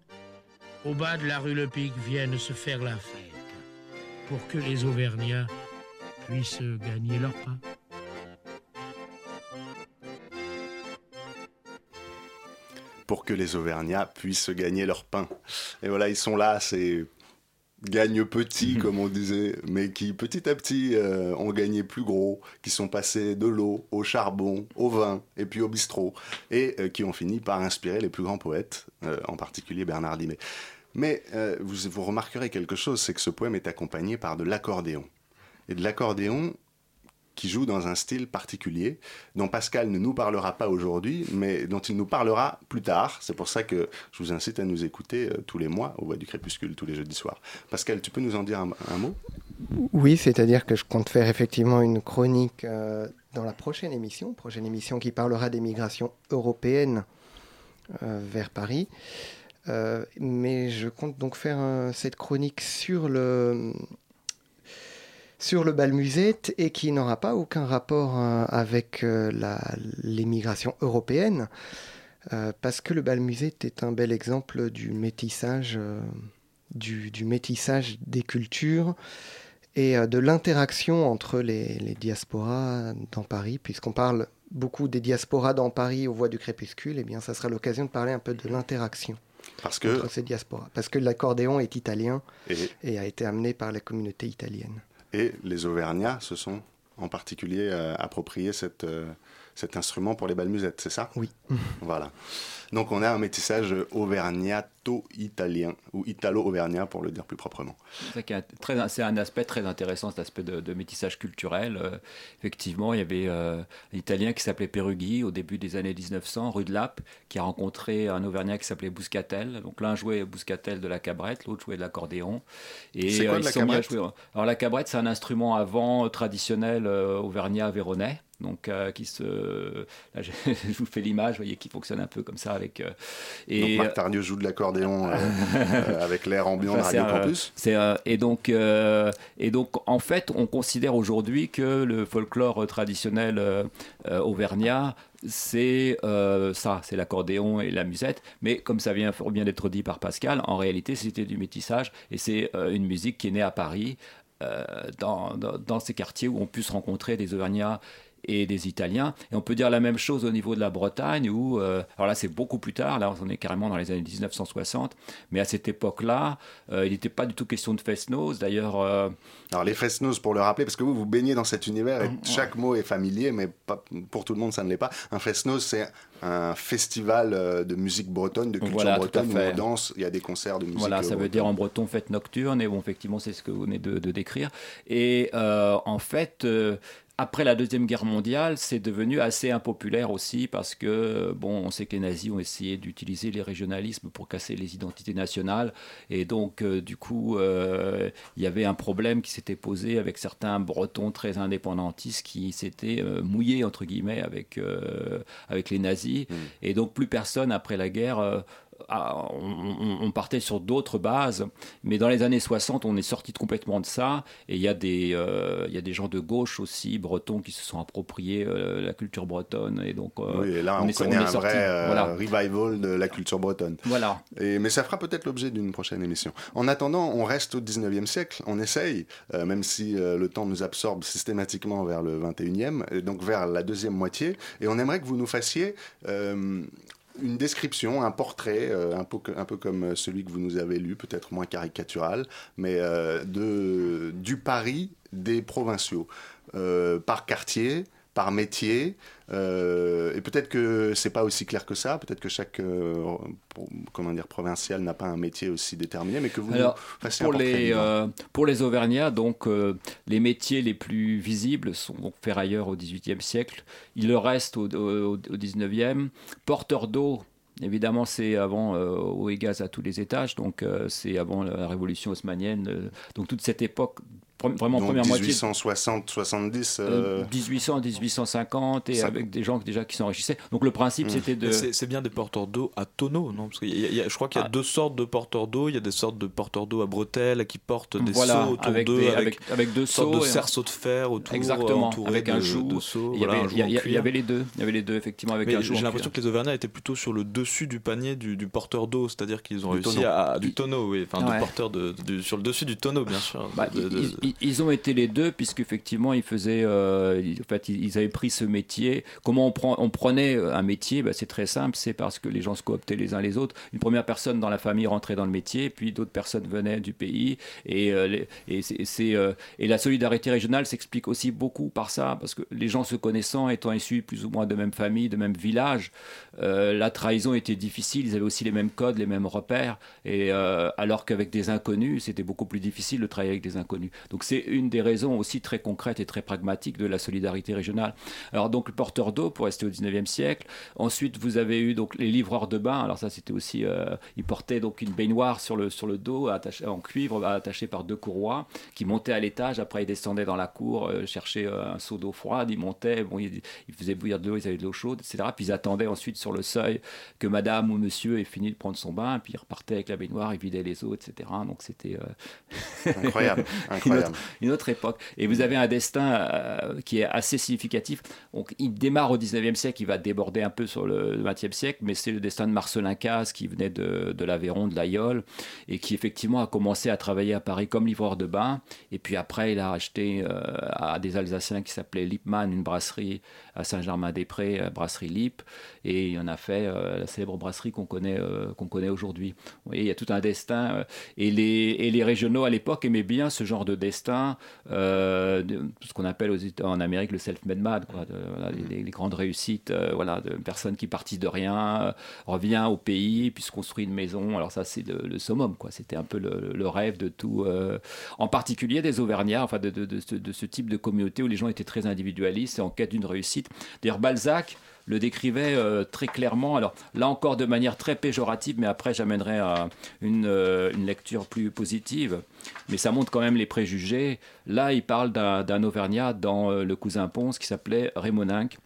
au bas de la rue Le Pic viennent se faire la fête pour que les Auvergnats puissent gagner leur pain. Pour que les Auvergnats puissent gagner leur pain. Et voilà, ils sont là, c'est gagne petit, comme on disait, mais qui petit à petit euh, ont gagné plus gros, qui sont passés de l'eau au charbon, au vin et puis au bistrot, et euh, qui ont fini par inspirer les plus grands poètes, euh, en particulier Bernard Dimet. Mais vous, vous remarquerez quelque chose, c'est que ce poème est accompagné par de l'accordéon et de l'accordéon qui joue dans un style particulier, dont Pascal ne nous parlera pas aujourd'hui, mais dont il nous parlera plus tard. C'est pour ça que je vous incite à nous écouter euh, tous les mois au Bois du Crépuscule, tous les jeudis soirs. Pascal, tu peux nous en dire un, mot? Oui, c'est-à-dire que je compte faire effectivement une chronique euh, dans la prochaine émission, prochaine émission qui parlera des migrations européennes euh, vers Paris. mais je compte donc faire cette chronique sur le sur le bal musette et qui n'aura pas aucun rapport avec l'émigration européenne, parce que le bal musette est un bel exemple du métissage, du, du, métissage des cultures et de l'interaction entre les, les diasporas dans Paris, puisqu'on parle beaucoup des diasporas dans Paris aux voix du crépuscule, eh bien, ça sera l'occasion de parler un peu de l'interaction Parce que... entre ces diasporas. Parce que l'accordéon est italien et... a été amené par la communauté italienne. Et les Auvergnats se sont en particulier euh, appropriés cette, euh, cet instrument pour les balmusettes, c'est ça? Oui. voilà. Donc on a un métissage auvergnato-italien, ou italo-auvergnat pour le dire plus proprement. C'est un aspect très intéressant, cet aspect de, métissage culturel. Euh, effectivement, il y avait euh, un Italien qui s'appelait Perughi au début des années 1900, rue de Lappe, qui a rencontré un Auvergnat qui s'appelait Bouscatel. Donc l'un jouait Bouscatel de la cabrette, l'autre jouait de l'accordéon. C'est quoi euh, la cabrette? Alors la cabrette, c'est un instrument avant traditionnel auvergnat véronais donc qui se là, je, vous fais l'image vous voyez qui fonctionne un peu comme ça avec et donc Marc joue de l'accordéon avec l'air ambiant de Radio Campus et donc et donc en fait on considère aujourd'hui que le folklore traditionnel auvergnat c'est ça, c'est l'accordéon et la musette. Mais comme ça vient fort bien d'être dit par Pascal, en réalité, c'était du métissage et c'est une musique qui est née à Paris. dans, dans, dans, ces quartiers où on puisse rencontrer des Auvergnats et des Italiens. Et on peut dire la même chose au niveau de la Bretagne, où, euh, alors là c'est beaucoup plus tard, là on est carrément dans les années 1960, mais à cette époque-là, euh, il n'était pas du tout question de fest-noz. D'ailleurs. Euh, alors les fest-noz, pour le rappeler, parce que vous, vous baignez dans cet univers et chaque mot est familier, mais pas, pour tout le monde ça ne l'est pas. Un fest-noz, c'est un festival de musique bretonne, de culture bretonne, où on danse, il y a des concerts de musique. Voilà, ça veut dire en breton fête nocturne, et bon, effectivement, c'est ce que vous venez de, de décrire. Et en fait, après la Deuxième Guerre mondiale, c'est devenu assez impopulaire aussi parce que, bon, on sait que les nazis ont essayé d'utiliser les régionalismes pour casser les identités nationales. Et donc, euh, du coup, euh, il y avait un problème qui s'était posé avec certains Bretons très indépendantistes qui s'étaient euh, mouillés, entre guillemets, avec, avec les nazis. Mmh. Et donc, plus personne, après la guerre, ah, on, partait sur d'autres bases, mais dans les années 60, on est sorti complètement de ça. Et il y, a des, euh, y a des gens de gauche aussi, bretons, qui se sont appropriés euh, la culture bretonne. Et donc, euh, oui, et là, on, connaît un vrai revival de la culture bretonne. Voilà. Et, mais ça fera peut-être l'objet d'une prochaine émission. En attendant, on reste au 19e siècle, on essaye, même si le temps nous absorbe systématiquement vers le 21e, et donc vers la deuxième moitié. Et on aimerait que vous nous fassiez une description, un portrait, euh, un, peu, comme euh, celui que vous nous avez lu, peut-être moins caricatural, mais euh, de, du Paris des provinciaux, par quartier, par métier. Euh, et peut-être que c'est pas aussi clair que ça. Peut-être que chaque euh, comment dire provincial n'a pas un métier aussi déterminé, mais que vous Alors, pour les euh, pour les Auvergnats, donc les métiers les plus visibles sont donc ferrailleurs au XVIIIe siècle. Il le reste au, au, au XIXe. Porteur d'eau. Évidemment, c'est avant eau et gaz à tous les étages, donc c'est avant la révolution haussmanienne. donc toute cette époque vraiment Donc première 1860, 70 euh... 1800, 1850 et avec des gens déjà qui s'enrichissaient. Donc le principe, hmm. c'était de. C'est bien des porteurs d'eau à tonneaux, non? Parce que je crois qu'il y a ah. deux sortes de porteurs d'eau. Il y a des sortes de porteurs d'eau à bretelles qui portent des seaux autour d'eux, avec, avec, deux seaux, de cerceaux de fer autour. Exactement. Avec un joug. il, y avait, il, y avait, les deux. Il y avait les deux effectivement avec un J'ai l'impression que les Auvergnats étaient plutôt sur le dessus du panier du, porteur d'eau, c'est-à-dire qu'ils ont réussi à du tonneau, oui, enfin du porteur de sur le dessus du tonneau, bien sûr. Ils ont été les deux, puisqu'effectivement, ils faisaient. Euh, en fait, ils avaient pris ce métier. Comment on, prend, on prenait un métier? Bah, C'est très simple c'est parce que les gens se cooptaient les uns les autres. Une première personne dans la famille rentrait dans le métier, puis d'autres personnes venaient du pays. Et, euh, euh, la solidarité régionale s'explique aussi beaucoup par ça, parce que les gens se connaissant, étant issus plus ou moins de même famille, de même village, la trahison était difficile. Ils avaient aussi les mêmes codes, les mêmes repères. Et alors qu'avec des inconnus, c'était beaucoup plus difficile de travailler avec des inconnus. C'est une des raisons aussi très concrètes et très pragmatiques de la solidarité régionale. Alors donc le porteur d'eau pour rester au 19e siècle. Ensuite vous avez eu donc les livreurs de bain. Alors ça c'était aussi, euh, ils portaient donc une baignoire sur le, sur le dos en cuivre attachée par deux courroies qui montaient à l'étage. Après ils descendaient dans la cour euh, chercher euh, un seau d'eau froide. Ils montaient, bon, ils, faisaient bouillir de l'eau, ils avaient de l'eau chaude, etc. Puis ils attendaient ensuite sur le seuil que madame ou monsieur ait fini de prendre son bain. Puis ils repartaient avec la baignoire, ils vidaient les eaux, etc. Donc c'était incroyable, incroyable. Une autre époque. Et vous avez un destin qui est assez significatif. Donc, il démarre au 19e siècle, il va déborder un peu sur le 20e siècle, mais c'est le destin de Marcelin Casse qui venait de, de l'Aveyron, de l'Aïol, et qui effectivement a commencé à travailler à Paris comme livreur de bain. Et puis après, il a acheté à des Alsaciens qui s'appelaient Lippmann, une brasserie à Saint-Germain-des-Prés, brasserie Lipp, et il en a fait la célèbre brasserie qu'on connaît, qu'on connaît aujourd'hui. Il y a tout un destin. et, les, et les régionaux à l'époque aimaient bien ce genre de destin, ce qu'on appelle aux, en Amérique le self-made man, quoi, les, grandes réussites, voilà, de personnes qui partent de rien, revient au pays, puis se construit une maison. Alors ça, c'est le, summum, quoi. C'était un peu le, rêve de tout, en particulier des Auvergnats, enfin de, de, de, ce type de communauté où les gens étaient très individualistes et en quête d'une réussite. D'ailleurs, Balzac le décrivait euh, très clairement. Alors là encore de manière très péjorative, mais après j'amènerai à une, euh, une, lecture plus positive. Mais ça montre quand même les préjugés. Là, il parle d'un Auvergnat dans euh, Le Cousin Ponce qui s'appelait Rémoninck.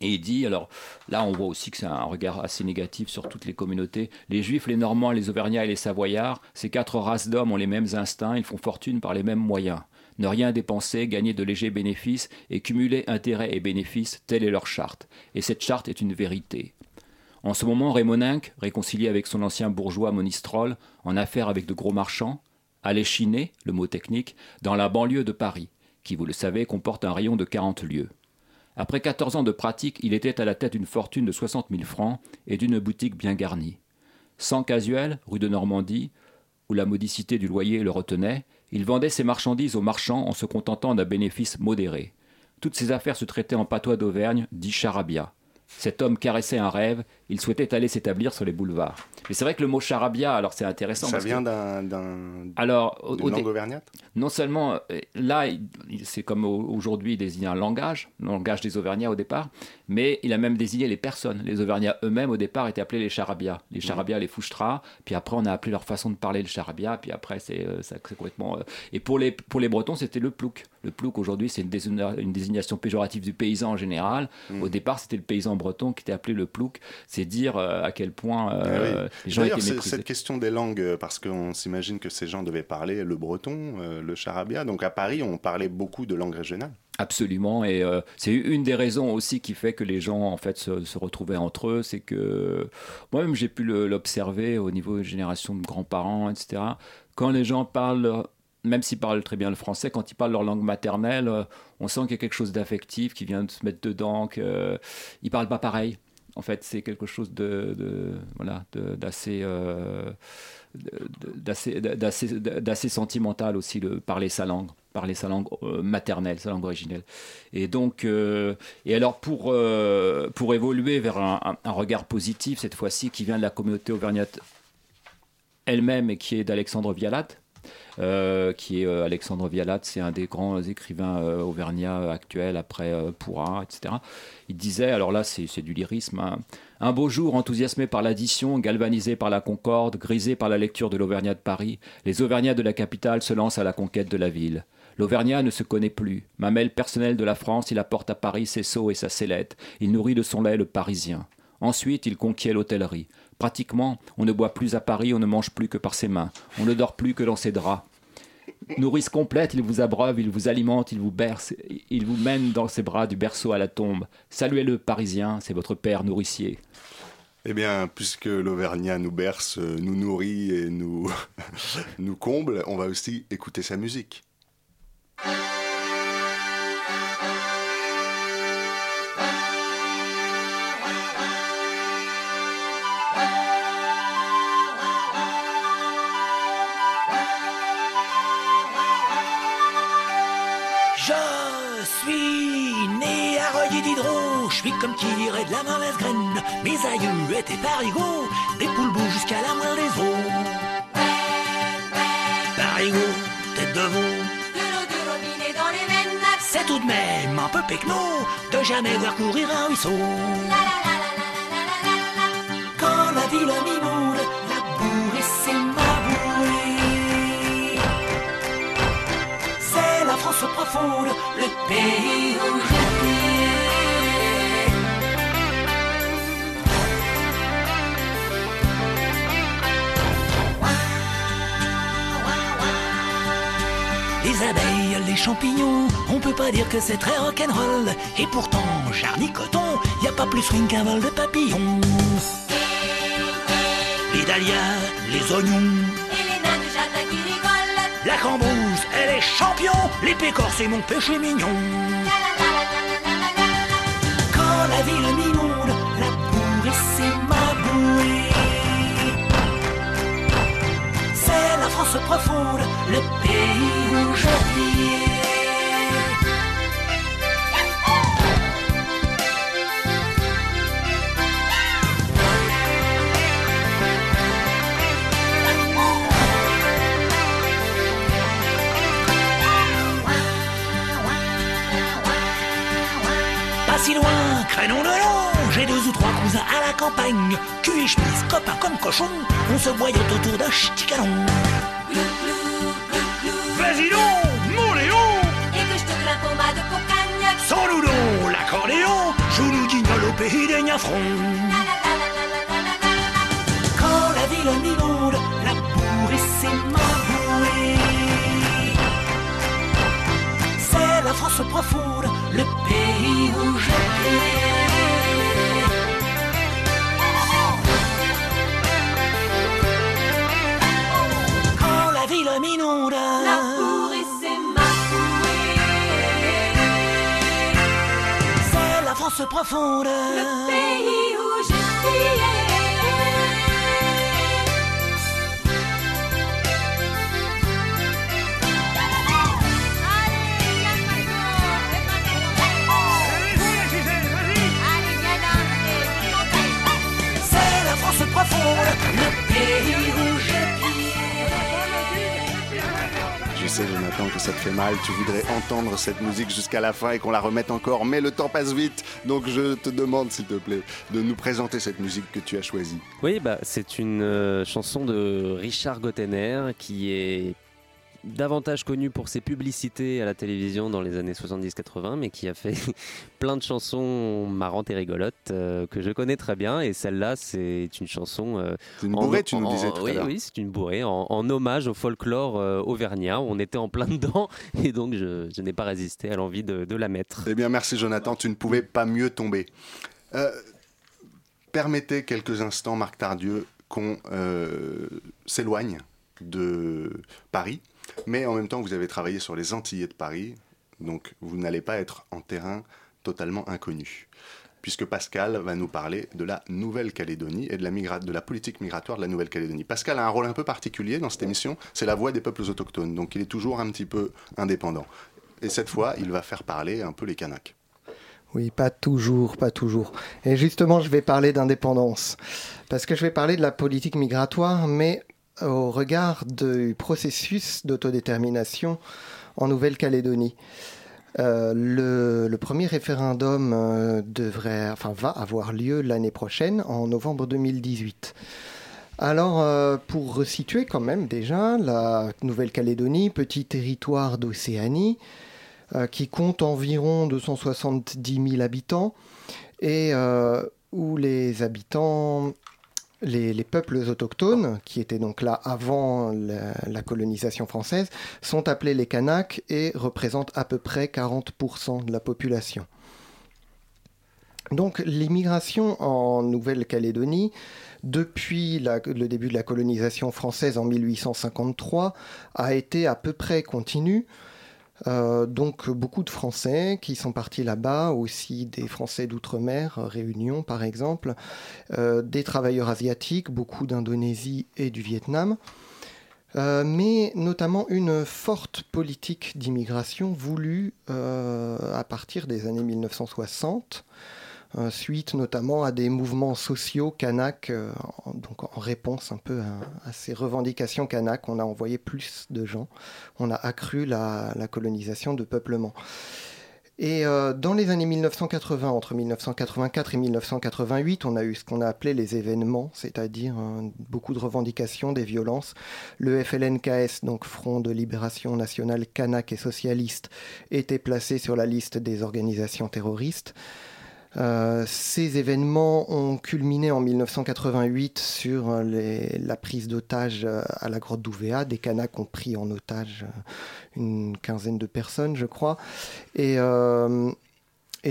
Et il dit, alors là on voit aussi que c'est un regard assez négatif sur toutes les communautés, les juifs, les normands, les auvergnats et les savoyards, ces quatre races d'hommes ont les mêmes instincts, ils font fortune par les mêmes moyens ne rien dépenser, gagner de légers bénéfices et cumuler intérêts et bénéfices, telle est leur charte. Et cette charte est une vérité. En ce moment, Rémoninck, réconcilié avec son ancien bourgeois Monistrol, en affaire avec de gros marchands, allait chiner, le mot technique, dans la banlieue de Paris, qui, vous le savez, comporte un rayon de 40 lieues. Après 14 ans de pratique, il était à la tête d'une fortune de 60 000 francs et d'une boutique bien garnie. Sans casuel, rue de Normandie, où la modicité du loyer le retenait, il vendait ses marchandises aux marchands en se contentant d'un bénéfice modéré. Toutes ses affaires se traitaient en patois d'Auvergne, dit charabia. Cet homme caressait un rêve, il souhaitait aller s'établir sur les boulevards. Mais c'est vrai que le mot charabia, alors c'est intéressant. Ça vient d'un. Alors, au, auvergnate? Non seulement, euh, là, c'est comme aujourd'hui, il désigne un langage, le langage des Auvergnats au départ, mais il a même désigné les personnes. Les Auvergnats eux-mêmes, au départ, étaient appelés les charabias. Les charabias, les fouchtras, puis après, on a appelé leur façon de parler le charabia, puis après, c'est euh, complètement. Euh, et pour les, pour les Bretons, c'était le plouc. Le plouc, aujourd'hui, c'est une, une, désignation péjorative du paysan en général. Mm. Au départ, c'était le paysan breton qui était appelé le plouc. C'est dire euh, à quel point euh, ah les gens étaient méprisés. Cette question des langues, euh, parce qu'on s'imagine que ces gens devaient parler le breton, le charabia. Donc à Paris, on parlait beaucoup de langue régionale. Absolument, et c'est une des raisons aussi qui fait que les gens en fait se, retrouvaient entre eux, c'est que moi-même j'ai pu l'observer au niveau de génération de grands-parents, etc. Quand les gens parlent même s'ils parlent très bien le français, quand ils parlent leur langue maternelle, euh, on sent qu'il y a quelque chose d'affectif qui vient de se mettre dedans, qu'ils euh, ne parlent pas pareil. En fait, c'est quelque chose de, voilà, d'assez, euh, d'assez, sentimental aussi, de parler sa langue, parler sa langue maternelle, sa langue originelle. Et donc, et alors pour, pour évoluer vers un, un regard positif cette fois-ci, qui vient de la communauté auvergnate elle-même et qui est d'Alexandre Vialat, euh, qui est euh, Alexandre Vialat, c'est un des grands écrivains euh, auvergnats actuels après Pourra, etc. Il disait, alors là c'est du lyrisme, hein, un beau jour enthousiasmé par l'addition, galvanisé par la concorde, grisé par la lecture de l'Auvergnat de Paris, les Auvergnats de la capitale se lancent à la conquête de la ville. L'Auvergnat ne se connaît plus. Mamelle personnelle de la France, il apporte à Paris ses seaux et sa sellette. Il nourrit de son lait le Parisien. Ensuite, il conquiert l'hôtellerie. Pratiquement, on ne boit plus à Paris, on ne mange plus que par ses mains, on ne dort plus que dans ses draps. Nourrice complète, il vous abreuve, il vous alimente, il vous berce, il vous mène dans ses bras du berceau à la tombe. Saluez-le, Parisien, c'est votre père nourricier. Eh bien, puisque l'Auvergnat nous berce, nous nourrit et nous, nous comble, on va aussi écouter sa musique. Comme qui dirait de la mauvaise graine. Mes aïeux étaient parigots, des poules bouts jusqu'à la moelle des os. Parigots, tête de veau. De l'eau de robinet dans les veines. C'est tout de même un peu pecno de jamais voir courir un ruisseau. La, la, la, Quand la ville mimoule, la Profonde, le pays où Les abeilles, les champignons, on peut pas dire que c'est très rock'n'roll. Et pourtant, charny coton, y a pas plus swing qu'un vol de papillons. Les dahlias, les oignons, elle est champion. Les pécores, c'est mon péché mignon. Quand la ville m'inonde, la bourrée, c'est ma bouée. C'est la France profonde, le pays où je vis. Long, j'ai deux ou trois cousins à la campagne. Cul et chemise, copains comme cochons, on se voyait autour d'un ch'ti canon. Vas-y donc, mon Léon, Et que je te grimpe au mât de cocagne. sans loulon, l'accordéon, joue nous guignol au pays des gnafrons. Quand la ville m'inonde, la bourrée. C'est la France profonde, le pays où je profonde. Le pays où France profonde, le pays où sais, Jonathan, que ça te fait mal. Tu voudrais entendre cette musique jusqu'à la fin et qu'on la remette encore, mais le temps passe vite. Donc je te demande, s'il te plaît, de nous présenter cette musique que tu as choisie. Oui, bah, c'est une euh, chanson de Richard Gottener qui est davantage connu pour ses publicités à la télévision dans les années 70-80, mais qui a fait plein de chansons marrantes et rigolotes euh, que je connais très bien. Et celle-là, c'est une chanson. euh, C'est une en- bourrée, tu nous en- disais tout à oui, l'heure. Oui, c'est une bourrée en, en hommage au folklore euh, auvergnat. On était en plein dedans et donc je, je n'ai pas résisté à l'envie de, de la mettre. Eh bien, merci Jonathan, tu ne pouvais pas mieux tomber. Euh, permettez quelques instants, Marc Tardieu, qu'on euh, s'éloigne de Paris, mais en même temps, vous avez travaillé sur les Antillais de Paris, donc vous n'allez pas être en terrain totalement inconnu. Puisque Pascal va nous parler de la Nouvelle-Calédonie et de la, migra- de la politique migratoire de la Nouvelle-Calédonie. Pascal a un rôle un peu particulier dans cette émission, c'est la voix des peuples autochtones, donc il est toujours un petit peu indépendant. Et cette fois, il va faire parler un peu les Kanaks. Oui, pas toujours, pas toujours. Et justement, je vais parler d'indépendance. Parce que je vais parler de la politique migratoire, mais au regard du processus d'autodétermination en Nouvelle-Calédonie. Euh, le, premier référendum euh, devrait, va avoir lieu l'année prochaine, en novembre 2018. Alors, euh, pour resituer quand même déjà, la Nouvelle-Calédonie, petit territoire d'Océanie, qui compte environ 270 000 habitants et où les habitants, les, les peuples autochtones, qui étaient donc là avant la, colonisation française, sont appelés les Kanaks et représentent à peu près 40% de la population. Donc l'immigration en Nouvelle-Calédonie, depuis le début de la colonisation française en 1853, a été à peu près continue. Euh, donc beaucoup de Français qui sont partis là-bas, aussi des Français d'outre-mer, euh, Réunion par exemple, euh, des travailleurs asiatiques, beaucoup d'Indonésie et du Vietnam, mais notamment une forte politique d'immigration voulue à partir des années 1960 euh, suite notamment à des mouvements sociaux kanak, euh, donc en réponse un peu à, ces revendications kanak, on a envoyé plus de gens, on a accru la, colonisation de peuplement. Et euh, dans les années 1980, entre 1984 et 1988, on a eu ce qu'on a appelé les événements, c'est-à-dire euh, beaucoup de revendications, des violences. Le FLNKS, donc Front de Libération Nationale Kanak et Socialiste, était placé sur la liste des organisations terroristes. Euh, ces événements ont culminé en 1988 sur la prise d'otages euh, à la grotte d'Ouvéa. Des Kanaks ont pris en otage euh, une quinzaine de personnes, je crois. Et,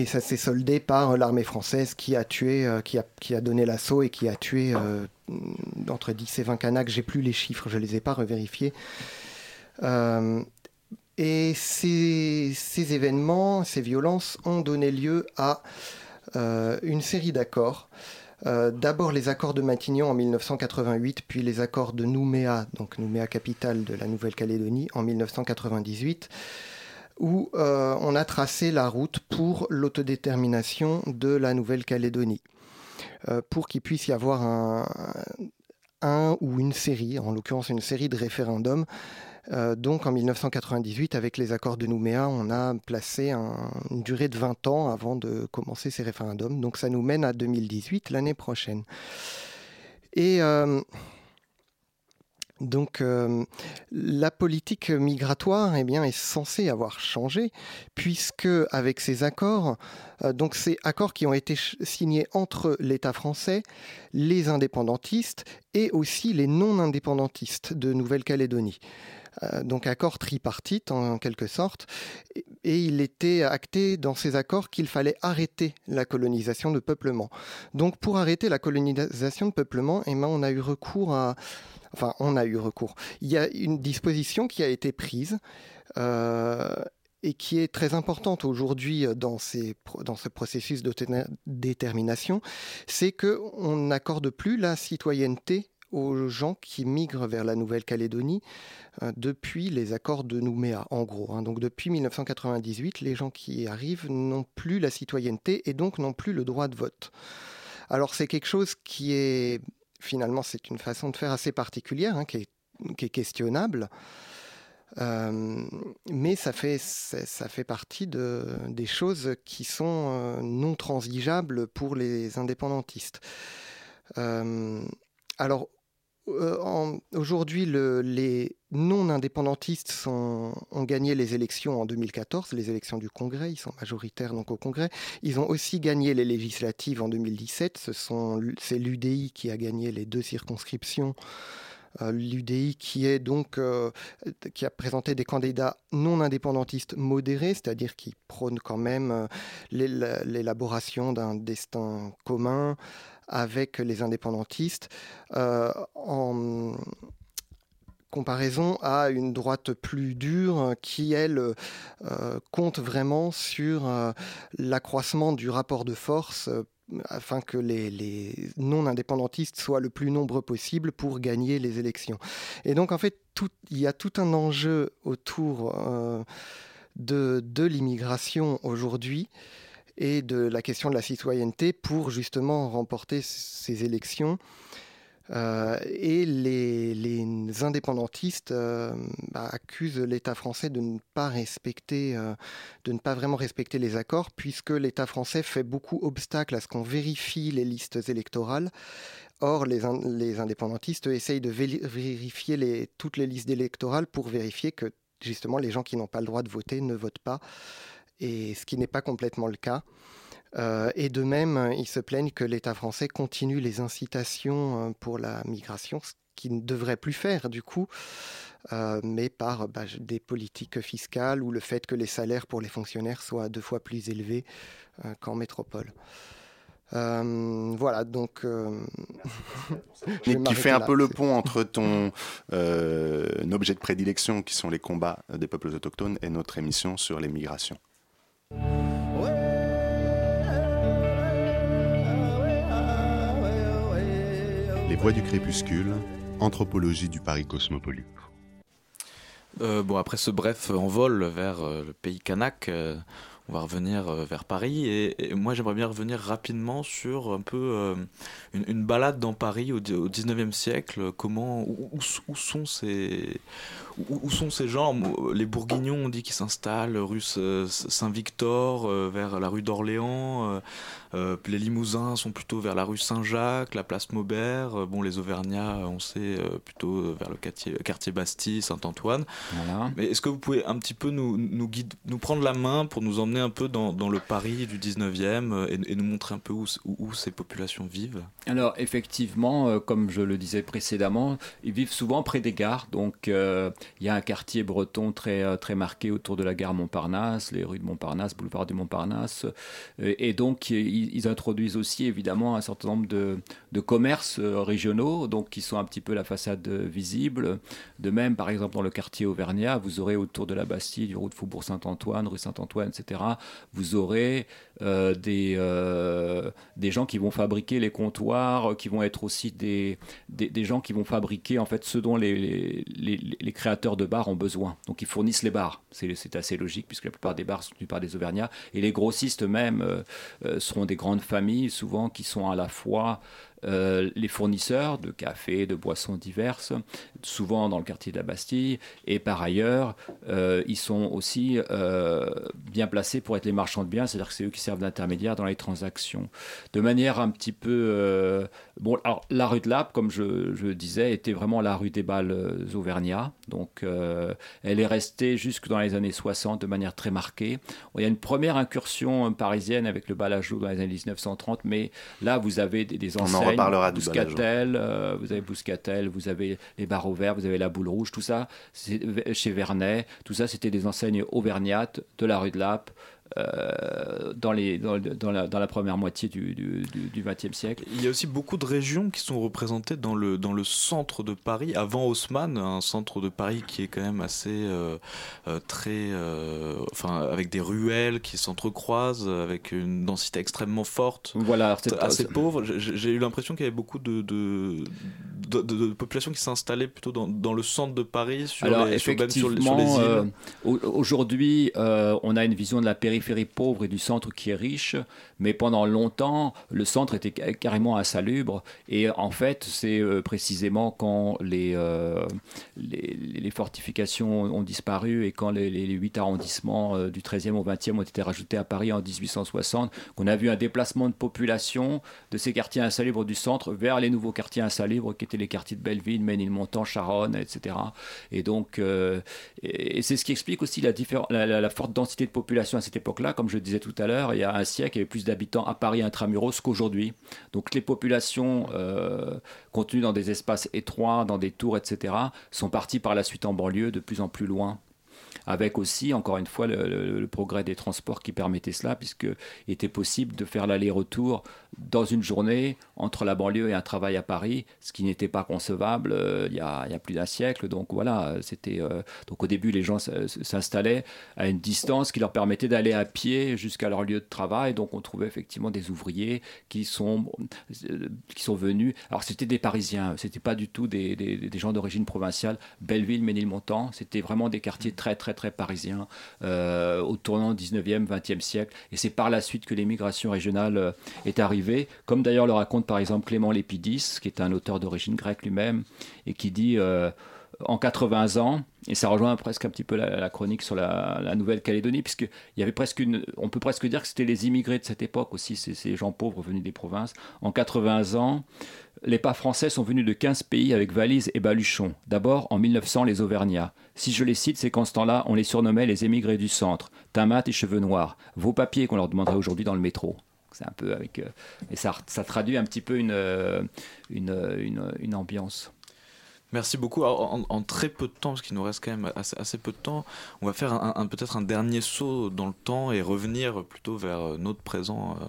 ça s'est soldé par l'armée française qui a tué, qui, a, donné l'assaut et qui a tué euh, entre 10 et 20 Kanaks. J'ai plus les chiffres, je les ai pas revérifiés. Et ces, événements, ces violences ont donné lieu à une série d'accords. Euh, D'abord les accords de Matignon en 1988, puis les accords de Nouméa, donc Nouméa capitale de la Nouvelle-Calédonie, en 1998, où euh, on a tracé la route pour l'autodétermination de la Nouvelle-Calédonie, euh, pour qu'il puisse y avoir un, un ou une série, en l'occurrence une série de référendums. Euh, donc en 1998, avec les accords de Nouméa, on a placé un- une durée de 20 ans avant de commencer ces référendums. Donc ça nous mène à 2018, l'année prochaine. Et euh, donc euh, la politique migratoire eh bien, est censée avoir changé, puisque avec ces accords, donc ces accords qui ont été signés entre l'État français, les indépendantistes et aussi les non-indépendantistes de Nouvelle-Calédonie. Euh, donc accord tripartite en quelque sorte, et, il était acté dans ces accords qu'il fallait arrêter la colonisation de peuplement. Donc pour arrêter la colonisation de peuplement, eh ben, on a eu recours à... Enfin, on a eu recours. Il y a une disposition qui a été prise euh, et qui est très importante aujourd'hui dans, dans ce processus d'autodétermination, c'est qu'on n'accorde plus la citoyenneté aux gens qui migrent vers la Nouvelle-Calédonie euh, depuis les accords de Nouméa, en gros. hein. Donc depuis 1998, les gens qui arrivent n'ont plus la citoyenneté et donc n'ont plus le droit de vote. Alors c'est quelque chose qui est finalement c'est une façon de faire assez particulière, hein, qui, est, questionnable. Euh, mais ça fait, ça fait partie de, des choses qui sont euh, non transigeables pour les indépendantistes. Alors, euh, aujourd'hui, le- les non-indépendantistes ont gagné les élections en 2014, les élections du Congrès, ils sont majoritaires donc au Congrès. Ils ont aussi gagné les législatives en 2017, ce sont l- c'est l'UDI qui a gagné les deux circonscriptions. Euh, L'UDI qui est donc euh, qui a présenté des candidats non indépendantistes modérés, c'est-à-dire qui prônent quand même l'éla- l'élaboration d'un destin commun avec les indépendantistes, euh, en comparaison à une droite plus dure qui, elle, euh, compte vraiment sur euh, l'accroissement du rapport de force afin que les, non-indépendantistes soient le plus nombreux possible pour gagner les élections. Et donc, en fait, il y a tout un enjeu autour de l'immigration aujourd'hui et de la question de la citoyenneté pour justement remporter ces élections. Euh, et les, indépendantistes euh, bah, accusent l'État français de ne pas respecter, euh, de ne pas vraiment respecter les accords, puisque l'État français fait beaucoup obstacle à ce qu'on vérifie les listes électorales. Or, les, in- les indépendantistes essayent de vérifier toutes les listes électorales pour vérifier que justement les gens qui n'ont pas le droit de voter ne votent pas, et ce qui n'est pas complètement le cas. Euh, et de même, ils se plaignent que l'État français continue les incitations euh, pour la migration, ce qu'il ne devrait plus faire du coup, euh, mais par bah, des politiques fiscales ou le fait que les salaires pour les fonctionnaires soient deux fois plus élevés euh, qu'en métropole. Euh, voilà, donc. euh, qui fait un là. peu le pont entre ton euh, objet de prédilection, qui sont les combats des peuples autochtones, et notre émission sur les migrations. Les voix du crépuscule, anthropologie du Paris cosmopolite. Euh, bon, après ce bref envol vers euh, le pays kanak, euh, on va revenir vers Paris. Et, moi, j'aimerais bien revenir rapidement sur un peu une, balade dans Paris au, au 19e siècle. Comment, où sont ces, où, où sont ces gens Les Bourguignons, on dit qu'ils s'installent rue S- Saint-Victor, euh, vers la rue d'Orléans. euh, euh, les Limousins sont plutôt vers la rue Saint-Jacques, la place Maubert. Euh, bon, les Auvergnats, on sait, euh, plutôt vers le quartier, quartier Bastille, Saint-Antoine. Voilà. Mais est-ce que vous pouvez un petit peu nous, nous, guide- nous prendre la main pour nous emmener un peu dans, dans le Paris du 19e euh, et, et nous montrer un peu où, où, où ces populations vivent? Alors effectivement, euh, comme je le disais précédemment, ils vivent souvent près des gares. Donc euh, il y a un quartier breton très, euh, très marqué autour de la gare Montparnasse, les rues de Montparnasse, boulevard du Montparnasse. Euh, et donc ils, introduisent aussi évidemment un certain nombre de, de commerces euh, régionaux, donc qui sont un petit peu la façade visible. De même, par exemple, dans le quartier Auvergnat, vous aurez autour de la Bastille, du route Faubourg Saint-Antoine, rue Saint-Antoine, etc., vous aurez des, des gens qui vont fabriquer les comptoirs, qui vont être aussi des, des, des gens qui vont fabriquer en fait ce dont les, les, les- les créateurs de bars ont besoin. Donc ils fournissent les bars. C'est assez logique puisque la plupart des bars sont tenus par des Auvergnats. Et les grossistes eux-mêmes euh, euh, seront des grandes familles, souvent qui sont à la fois euh, les fournisseurs de café, de boissons diverses, souvent dans le quartier de la Bastille, et par ailleurs, euh, ils sont aussi euh, bien placés pour être les marchands de biens, c'est-à-dire que c'est eux qui servent d'intermédiaires dans les transactions. De manière un petit peu... bon, alors la rue de Lappe, comme je, je disais, était vraiment la rue des balles auvergnats, donc elle est restée jusque dans les années 60 de manière très marquée. Il y a une première incursion parisienne avec le bal à jour dans les années 1930, mais là vous avez des, des On en. Bouscatel, euh, vous avez Bouscatel, vous avez les barreaux verts, vous avez la boule rouge, tout ça, chez Vernet, tout ça c'était des enseignes auvergnates de la rue de Lappe. Euh, dans, les, dans, dans la, dans la première moitié du, XXe siècle. Il y a aussi beaucoup de régions qui sont représentées dans le, dans le centre de Paris, avant Haussmann, un centre de Paris qui est quand même assez euh, euh, très. euh, enfin, avec des ruelles qui s'entrecroisent, avec une densité extrêmement forte, Voilà, assez pauvre. J'ai eu l'impression qu'il y avait beaucoup de, de, de, de- populations qui s'installaient plutôt dans, le centre de Paris, sur Alors les, sur, sur, sur les îles. au- aujourd'hui, on a une vision de la périphérie pauvre et du centre qui est riche, mais pendant longtemps, le centre était ca- carrément insalubre. Et en fait, c'est euh, précisément quand les, euh, les, fortifications ont disparu et quand les, huit arrondissements euh, du 13e au 20e ont été rajoutés à Paris en 1860 qu'on a vu un déplacement de population de ces quartiers insalubres du centre vers les nouveaux quartiers insalubres qui étaient les quartiers de Belleville, Ménilmontant, Charonne, etc. Et donc, et c'est ce qui explique aussi la, la, la- la forte densité de population à cette époque-là. Comme je disais tout à l'heure, il y a un siècle, il y avait plus d'habitants à Paris intramuros qu'aujourd'hui. Donc les populations euh, contenues dans des espaces étroits, dans des tours, etc., sont parties par la suite en banlieue de plus en plus loin avec aussi, encore une fois, le, le- le progrès des transports qui permettait cela, puisqu'il était possible de faire l'aller-retour dans une journée entre la banlieue et un travail à Paris, ce qui n'était pas concevable euh, il, y a, il y a plus d'un siècle. Donc voilà, c'était euh, donc au début les gens s'installaient à une distance qui leur permettait d'aller à pied jusqu'à leur lieu de travail. Donc on trouvait effectivement des ouvriers qui sont euh, qui sont venus. Alors c'était des Parisiens, c'était pas du tout des, des- des gens d'origine provinciale. Belleville, Ménilmontant, c'était vraiment des quartiers très très très parisiens au tournant 19e, 20e siècle. Et c'est par la suite que l'émigration régionale est arrivée, comme d'ailleurs le raconte par exemple Clément Lépidis, qui est un auteur d'origine grecque lui-même, et qui dit euh, en 80 ans, et ça rejoint presque un petit peu la, chronique sur la, Nouvelle-Calédonie, puisqu'il y avait presque une, on peut presque dire que c'était les immigrés de cette époque aussi, ces, ces gens pauvres venus des provinces. En 80 ans, les pas français sont venus de 15 pays avec valises et baluchons. D'abord, en 1900, les Auvergnats. Si je les cite, c'est qu'en ce temps-là, on les surnommait les émigrés du centre, tamates et cheveux noirs. Vos papiers qu'on leur demanderait aujourd'hui dans le métro. C'est un peu avec. euh, et ça, ça traduit un petit peu une, euh, une, une, une ambiance. Merci beaucoup. En, très peu de temps, parce qu'il nous reste quand même assez, peu de temps, on va faire peut-être un dernier saut dans le temps et revenir plutôt vers euh, notre présent euh,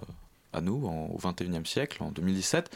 à nous, au 21e siècle, en 2017.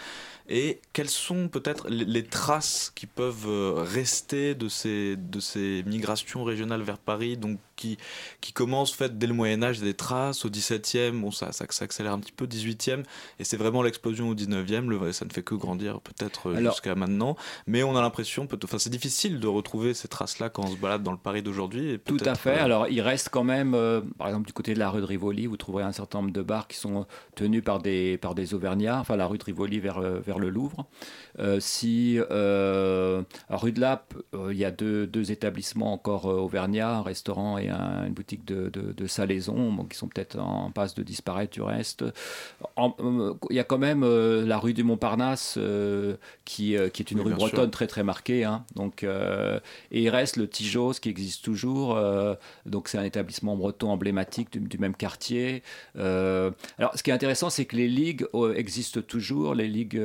Et quelles sont peut-être les, traces qui peuvent euh, rester de ces, de ces migrations régionales vers Paris, qui, qui commencent fait, dès le Moyen-Âge, des traces, au 17e, bon, ça, ça, ça accélère un petit peu, 18e, et c'est vraiment l'explosion au 19e, le, ça ne fait que grandir peut-être euh, jusqu'à maintenant, mais on a l'impression, enfin c'est difficile de retrouver ces traces-là quand on se balade dans le Paris d'aujourd'hui. Tout à fait. euh, Alors, il reste quand même, euh, par exemple, du côté de la rue de Rivoli, vous trouverez un certain nombre de bars qui sont tenus par des, par des Auvergnats, enfin la rue de Rivoli vers, vers le Louvre. Euh, si, rue de Lappe, il y a deux, deux établissements encore auvergnats, un restaurant et un- une boutique de, de, de salaison, bon, qui sont peut-être en passe de disparaître du reste. Euh, Il y a quand même euh, la rue du Montparnasse, euh, qui, euh, qui est une Oui, rue bretonne sûr. très très marquée. hein. Donc, et il reste le Tijos qui existe toujours. donc c'est un établissement breton emblématique du, du même quartier. Alors ce qui est intéressant, c'est que les ligues existent toujours. Les ligues,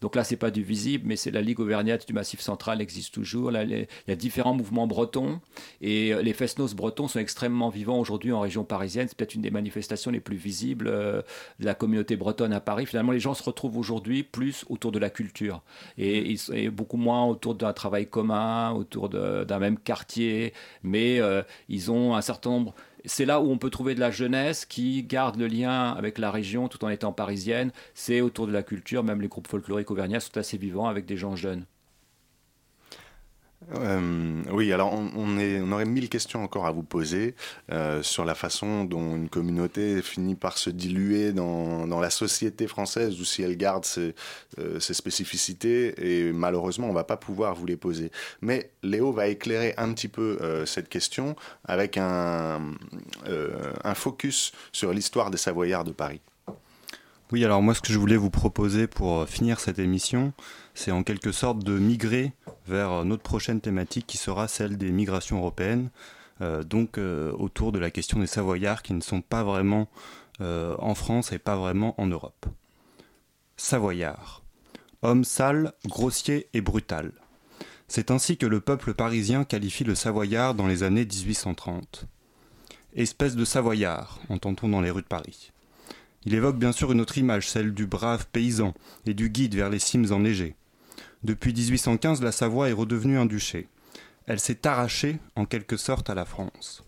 donc là c'est pas du visible, mais c'est la Ligue auvergnate du Massif central existe toujours. Là, les- il y a différents mouvements bretons et les fest-noz bretons sont extrêmement vivants aujourd'hui en région parisienne. C'est peut-être une des manifestations les plus visibles euh, de la communauté bretonne à Paris. Finalement, les gens se retrouvent aujourd'hui plus autour de la culture et, et beaucoup moins autour d'un travail commun, autour d'un même quartier, mais euh, ils ont un certain nombre. C'est là où on peut trouver de la jeunesse qui garde le lien avec la région tout en étant parisienne. C'est autour de la culture, même les groupes folkloriques auvergnats sont assez vivants avec des gens jeunes. Euh, oui, alors on, aurait mille questions encore à vous poser euh, sur la façon dont une communauté finit par se diluer dans, la société française ou si elle garde ses, euh, spécificités et malheureusement on va pas pouvoir vous les poser. Mais Léo va éclairer un petit peu cette question avec un focus sur l'histoire des Savoyards de Paris. Oui, alors moi ce que je voulais vous proposer pour euh, finir cette émission, c'est en quelque sorte de migrer vers euh, notre prochaine thématique qui sera celle des migrations européennes, euh, donc autour de la question des Savoyards qui ne sont pas vraiment en France et pas vraiment en Europe. Savoyard. Homme sale, grossier et brutal. C'est ainsi que le peuple parisien qualifie le Savoyard dans les années 1830. Espèce de Savoyard, entend-on dans les rues de Paris. Il évoque bien sûr une autre image, celle du brave paysan et du guide vers les cimes enneigées. Depuis 1815, la Savoie est redevenue un duché. Elle s'est arrachée, en quelque sorte, à la France.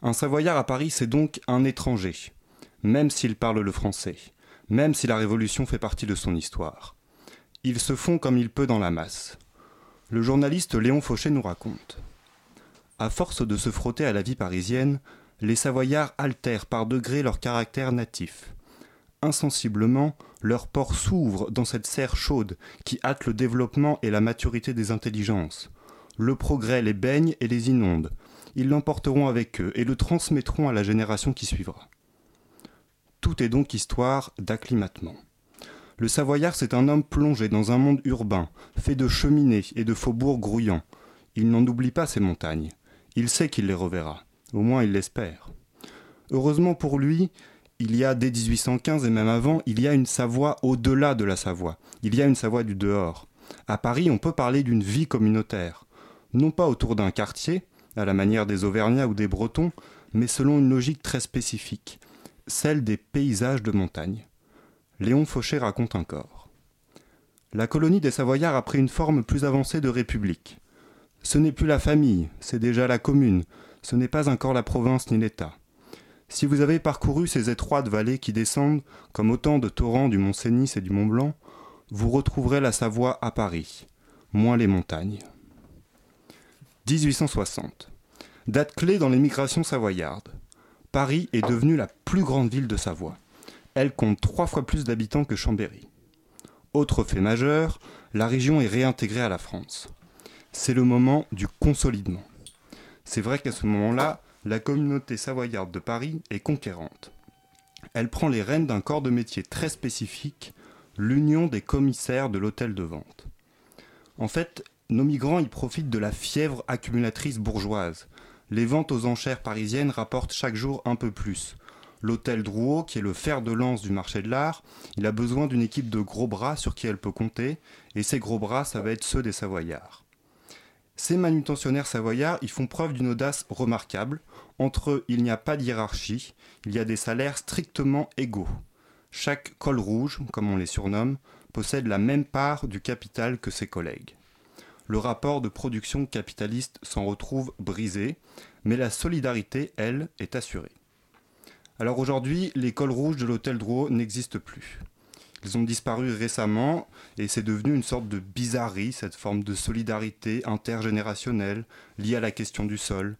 Un Savoyard à Paris, c'est donc un étranger, même s'il parle le français, même si la Révolution fait partie de son histoire. Il se fond comme il peut dans la masse. Le journaliste Léon Fauché nous raconte. À force de se frotter à la vie parisienne, les Savoyards altèrent par degrés leur caractère natif. Insensiblement, leur port s'ouvre dans cette serre chaude qui hâte le développement et la maturité des intelligences. Le progrès les baigne et les inonde. Ils l'emporteront avec eux et le transmettront à la génération qui suivra. Tout est donc histoire d'acclimatement. Le Savoyard, c'est un homme plongé dans un monde urbain, fait de cheminées et de faubourgs grouillants. Il n'en oublie pas ses montagnes. Il sait qu'il les reverra. Au moins il l'espère. Heureusement pour lui, il y a dès 1815 et même avant, il y a une Savoie au-delà de la Savoie. Il y a une Savoie du dehors. À Paris, on peut parler d'une vie communautaire. Non pas autour d'un quartier, à la manière des Auvergnats ou des Bretons, mais selon une logique très spécifique, celle des paysages de montagne. Léon Fauché raconte encore. La colonie des Savoyards a pris une forme plus avancée de république. Ce n'est plus la famille, c'est déjà la commune, ce n'est pas encore la province ni l'État. Si vous avez parcouru ces étroites vallées qui descendent, comme autant de torrents du Mont Cenis et du Mont Blanc, vous retrouverez la Savoie à Paris, moins les montagnes. 1860. Date clé dans les migrations savoyardes. Paris est devenue la plus grande ville de Savoie. Elle compte trois fois plus d'habitants que Chambéry. Autre fait majeur, la région est réintégrée à la France. C'est le moment du consolidement. C'est vrai qu'à ce moment-là, la communauté savoyarde de Paris est conquérante. Elle prend les rênes d'un corps de métier très spécifique, l'union des commissaires de l'hôtel de vente. En fait, nos migrants y profitent de la fièvre accumulatrice bourgeoise. Les ventes aux enchères parisiennes rapportent chaque jour un peu plus. L'hôtel Drouot, qui est le fer de lance du marché de l'art, il a besoin d'une équipe de gros bras sur qui elle peut compter, et ces gros bras, ça va être ceux des Savoyards. Ces manutentionnaires savoyards, ils font preuve d'une audace remarquable. Entre eux, il n'y a pas de hiérarchie, il y a des salaires strictement égaux. Chaque col rouge, comme on les surnomme, possède la même part du capital que ses collègues. Le rapport de production capitaliste s'en retrouve brisé, mais la solidarité, elle, est assurée. Alors aujourd'hui, les cols rouges de l'hôtel Drouot n'existent plus. Ils ont disparu récemment et c'est devenu une sorte de bizarrerie, cette forme de solidarité intergénérationnelle liée à la question du sol.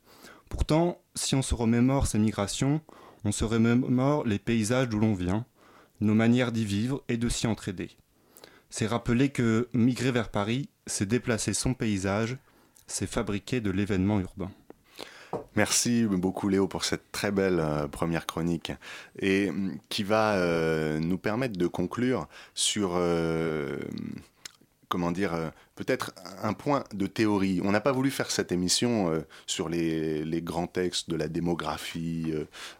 Pourtant, si on se remémore ces migrations, on se remémore les paysages d'où l'on vient, nos manières d'y vivre et de s'y entraider. C'est rappeler que migrer vers Paris, c'est déplacer son paysage c'est fabriquer de l'événement urbain. Merci beaucoup Léo pour cette très belle euh, première chronique et mm, qui va euh, nous permettre de conclure sur euh, comment dire euh, peut-être un point de théorie. On n'a pas voulu faire cette émission euh, sur les, grands textes de la démographie,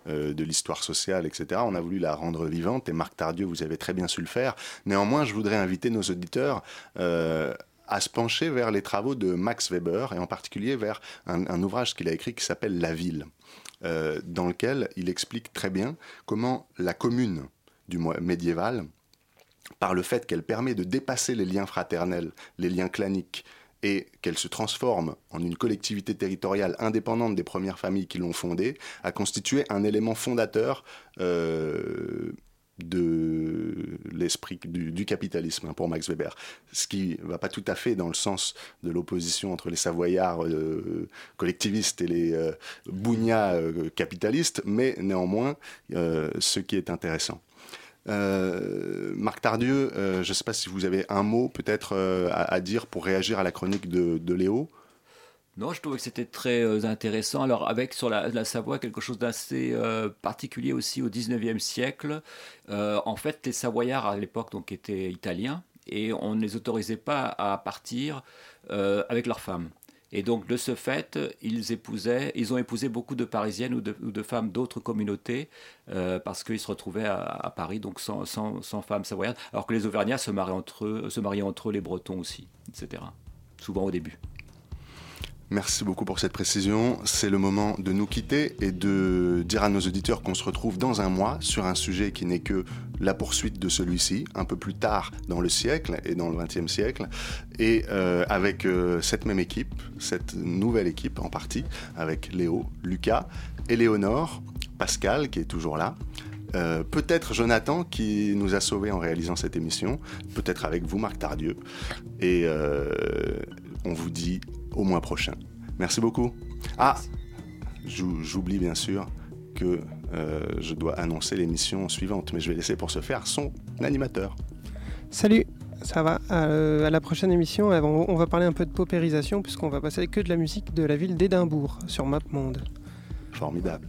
euh, de l'histoire sociale, etc. On a voulu la rendre vivante et Marc Tardieu, vous avez très bien su le faire. Néanmoins, je voudrais inviter nos auditeurs à se pencher vers les travaux de Max Weber et en particulier vers un, ouvrage qu'il a écrit qui s'appelle La ville, dans lequel il explique très bien comment la commune du médiéval, par le fait qu'elle permet de dépasser les liens fraternels, les liens claniques, et qu'elle se transforme en une collectivité territoriale indépendante des premières familles qui l'ont fondée, a constitué un élément fondateur euh, de l'esprit du, capitalisme hein, pour Max Weber. Ce qui va pas tout à fait dans le sens de l'opposition entre les Savoyards euh, collectivistes et les euh, euh, capitalistes, mais néanmoins ce qui est intéressant. Euh, Marc Tardieu, euh, je ne sais pas si vous avez un mot peut-être euh, à, dire pour réagir à la chronique de, Léo. Non, je trouvais que c'était très intéressant. Alors, avec sur la, Savoie, quelque chose d'assez particulier aussi au 19e siècle. En fait, les Savoyards à l'époque donc étaient italiens et on ne les autorisait pas à partir avec leurs femmes. Et donc, de ce fait, ils épousaient, ils ont épousé beaucoup de Parisiennes ou de, femmes d'autres communautés euh, parce qu'ils se retrouvaient à, Paris, donc sans, femmes savoyardes, alors que les Auvergnats se mariaient entre se mariaient entre eux, les Bretons aussi, etc. Souvent au début. Merci beaucoup pour cette précision. C'est le moment de nous quitter et de dire à nos auditeurs qu'on se retrouve dans un mois sur un sujet qui n'est que la poursuite de celui-ci, un peu plus tard dans le siècle et dans le XXe siècle, et euh, avec euh, cette même équipe, cette nouvelle équipe en partie, avec Léo, Lucas, Éléonore, Pascal qui est toujours là. Euh, peut-être Jonathan qui nous a sauvés en réalisant cette émission, peut-être avec vous Marc Tardieu. Et on vous dit au mois prochain. Merci beaucoup. Ah, j'ou- j'oublie bien sûr que euh, je dois annoncer l'émission suivante, mais je vais laisser pour ce faire son animateur. Salut, ça va? Euh, À la prochaine émission, euh, on on va parler un peu de paupérisation puisqu'on va passer que de la musique de la ville d'Édimbourg sur MapMonde. Formidable.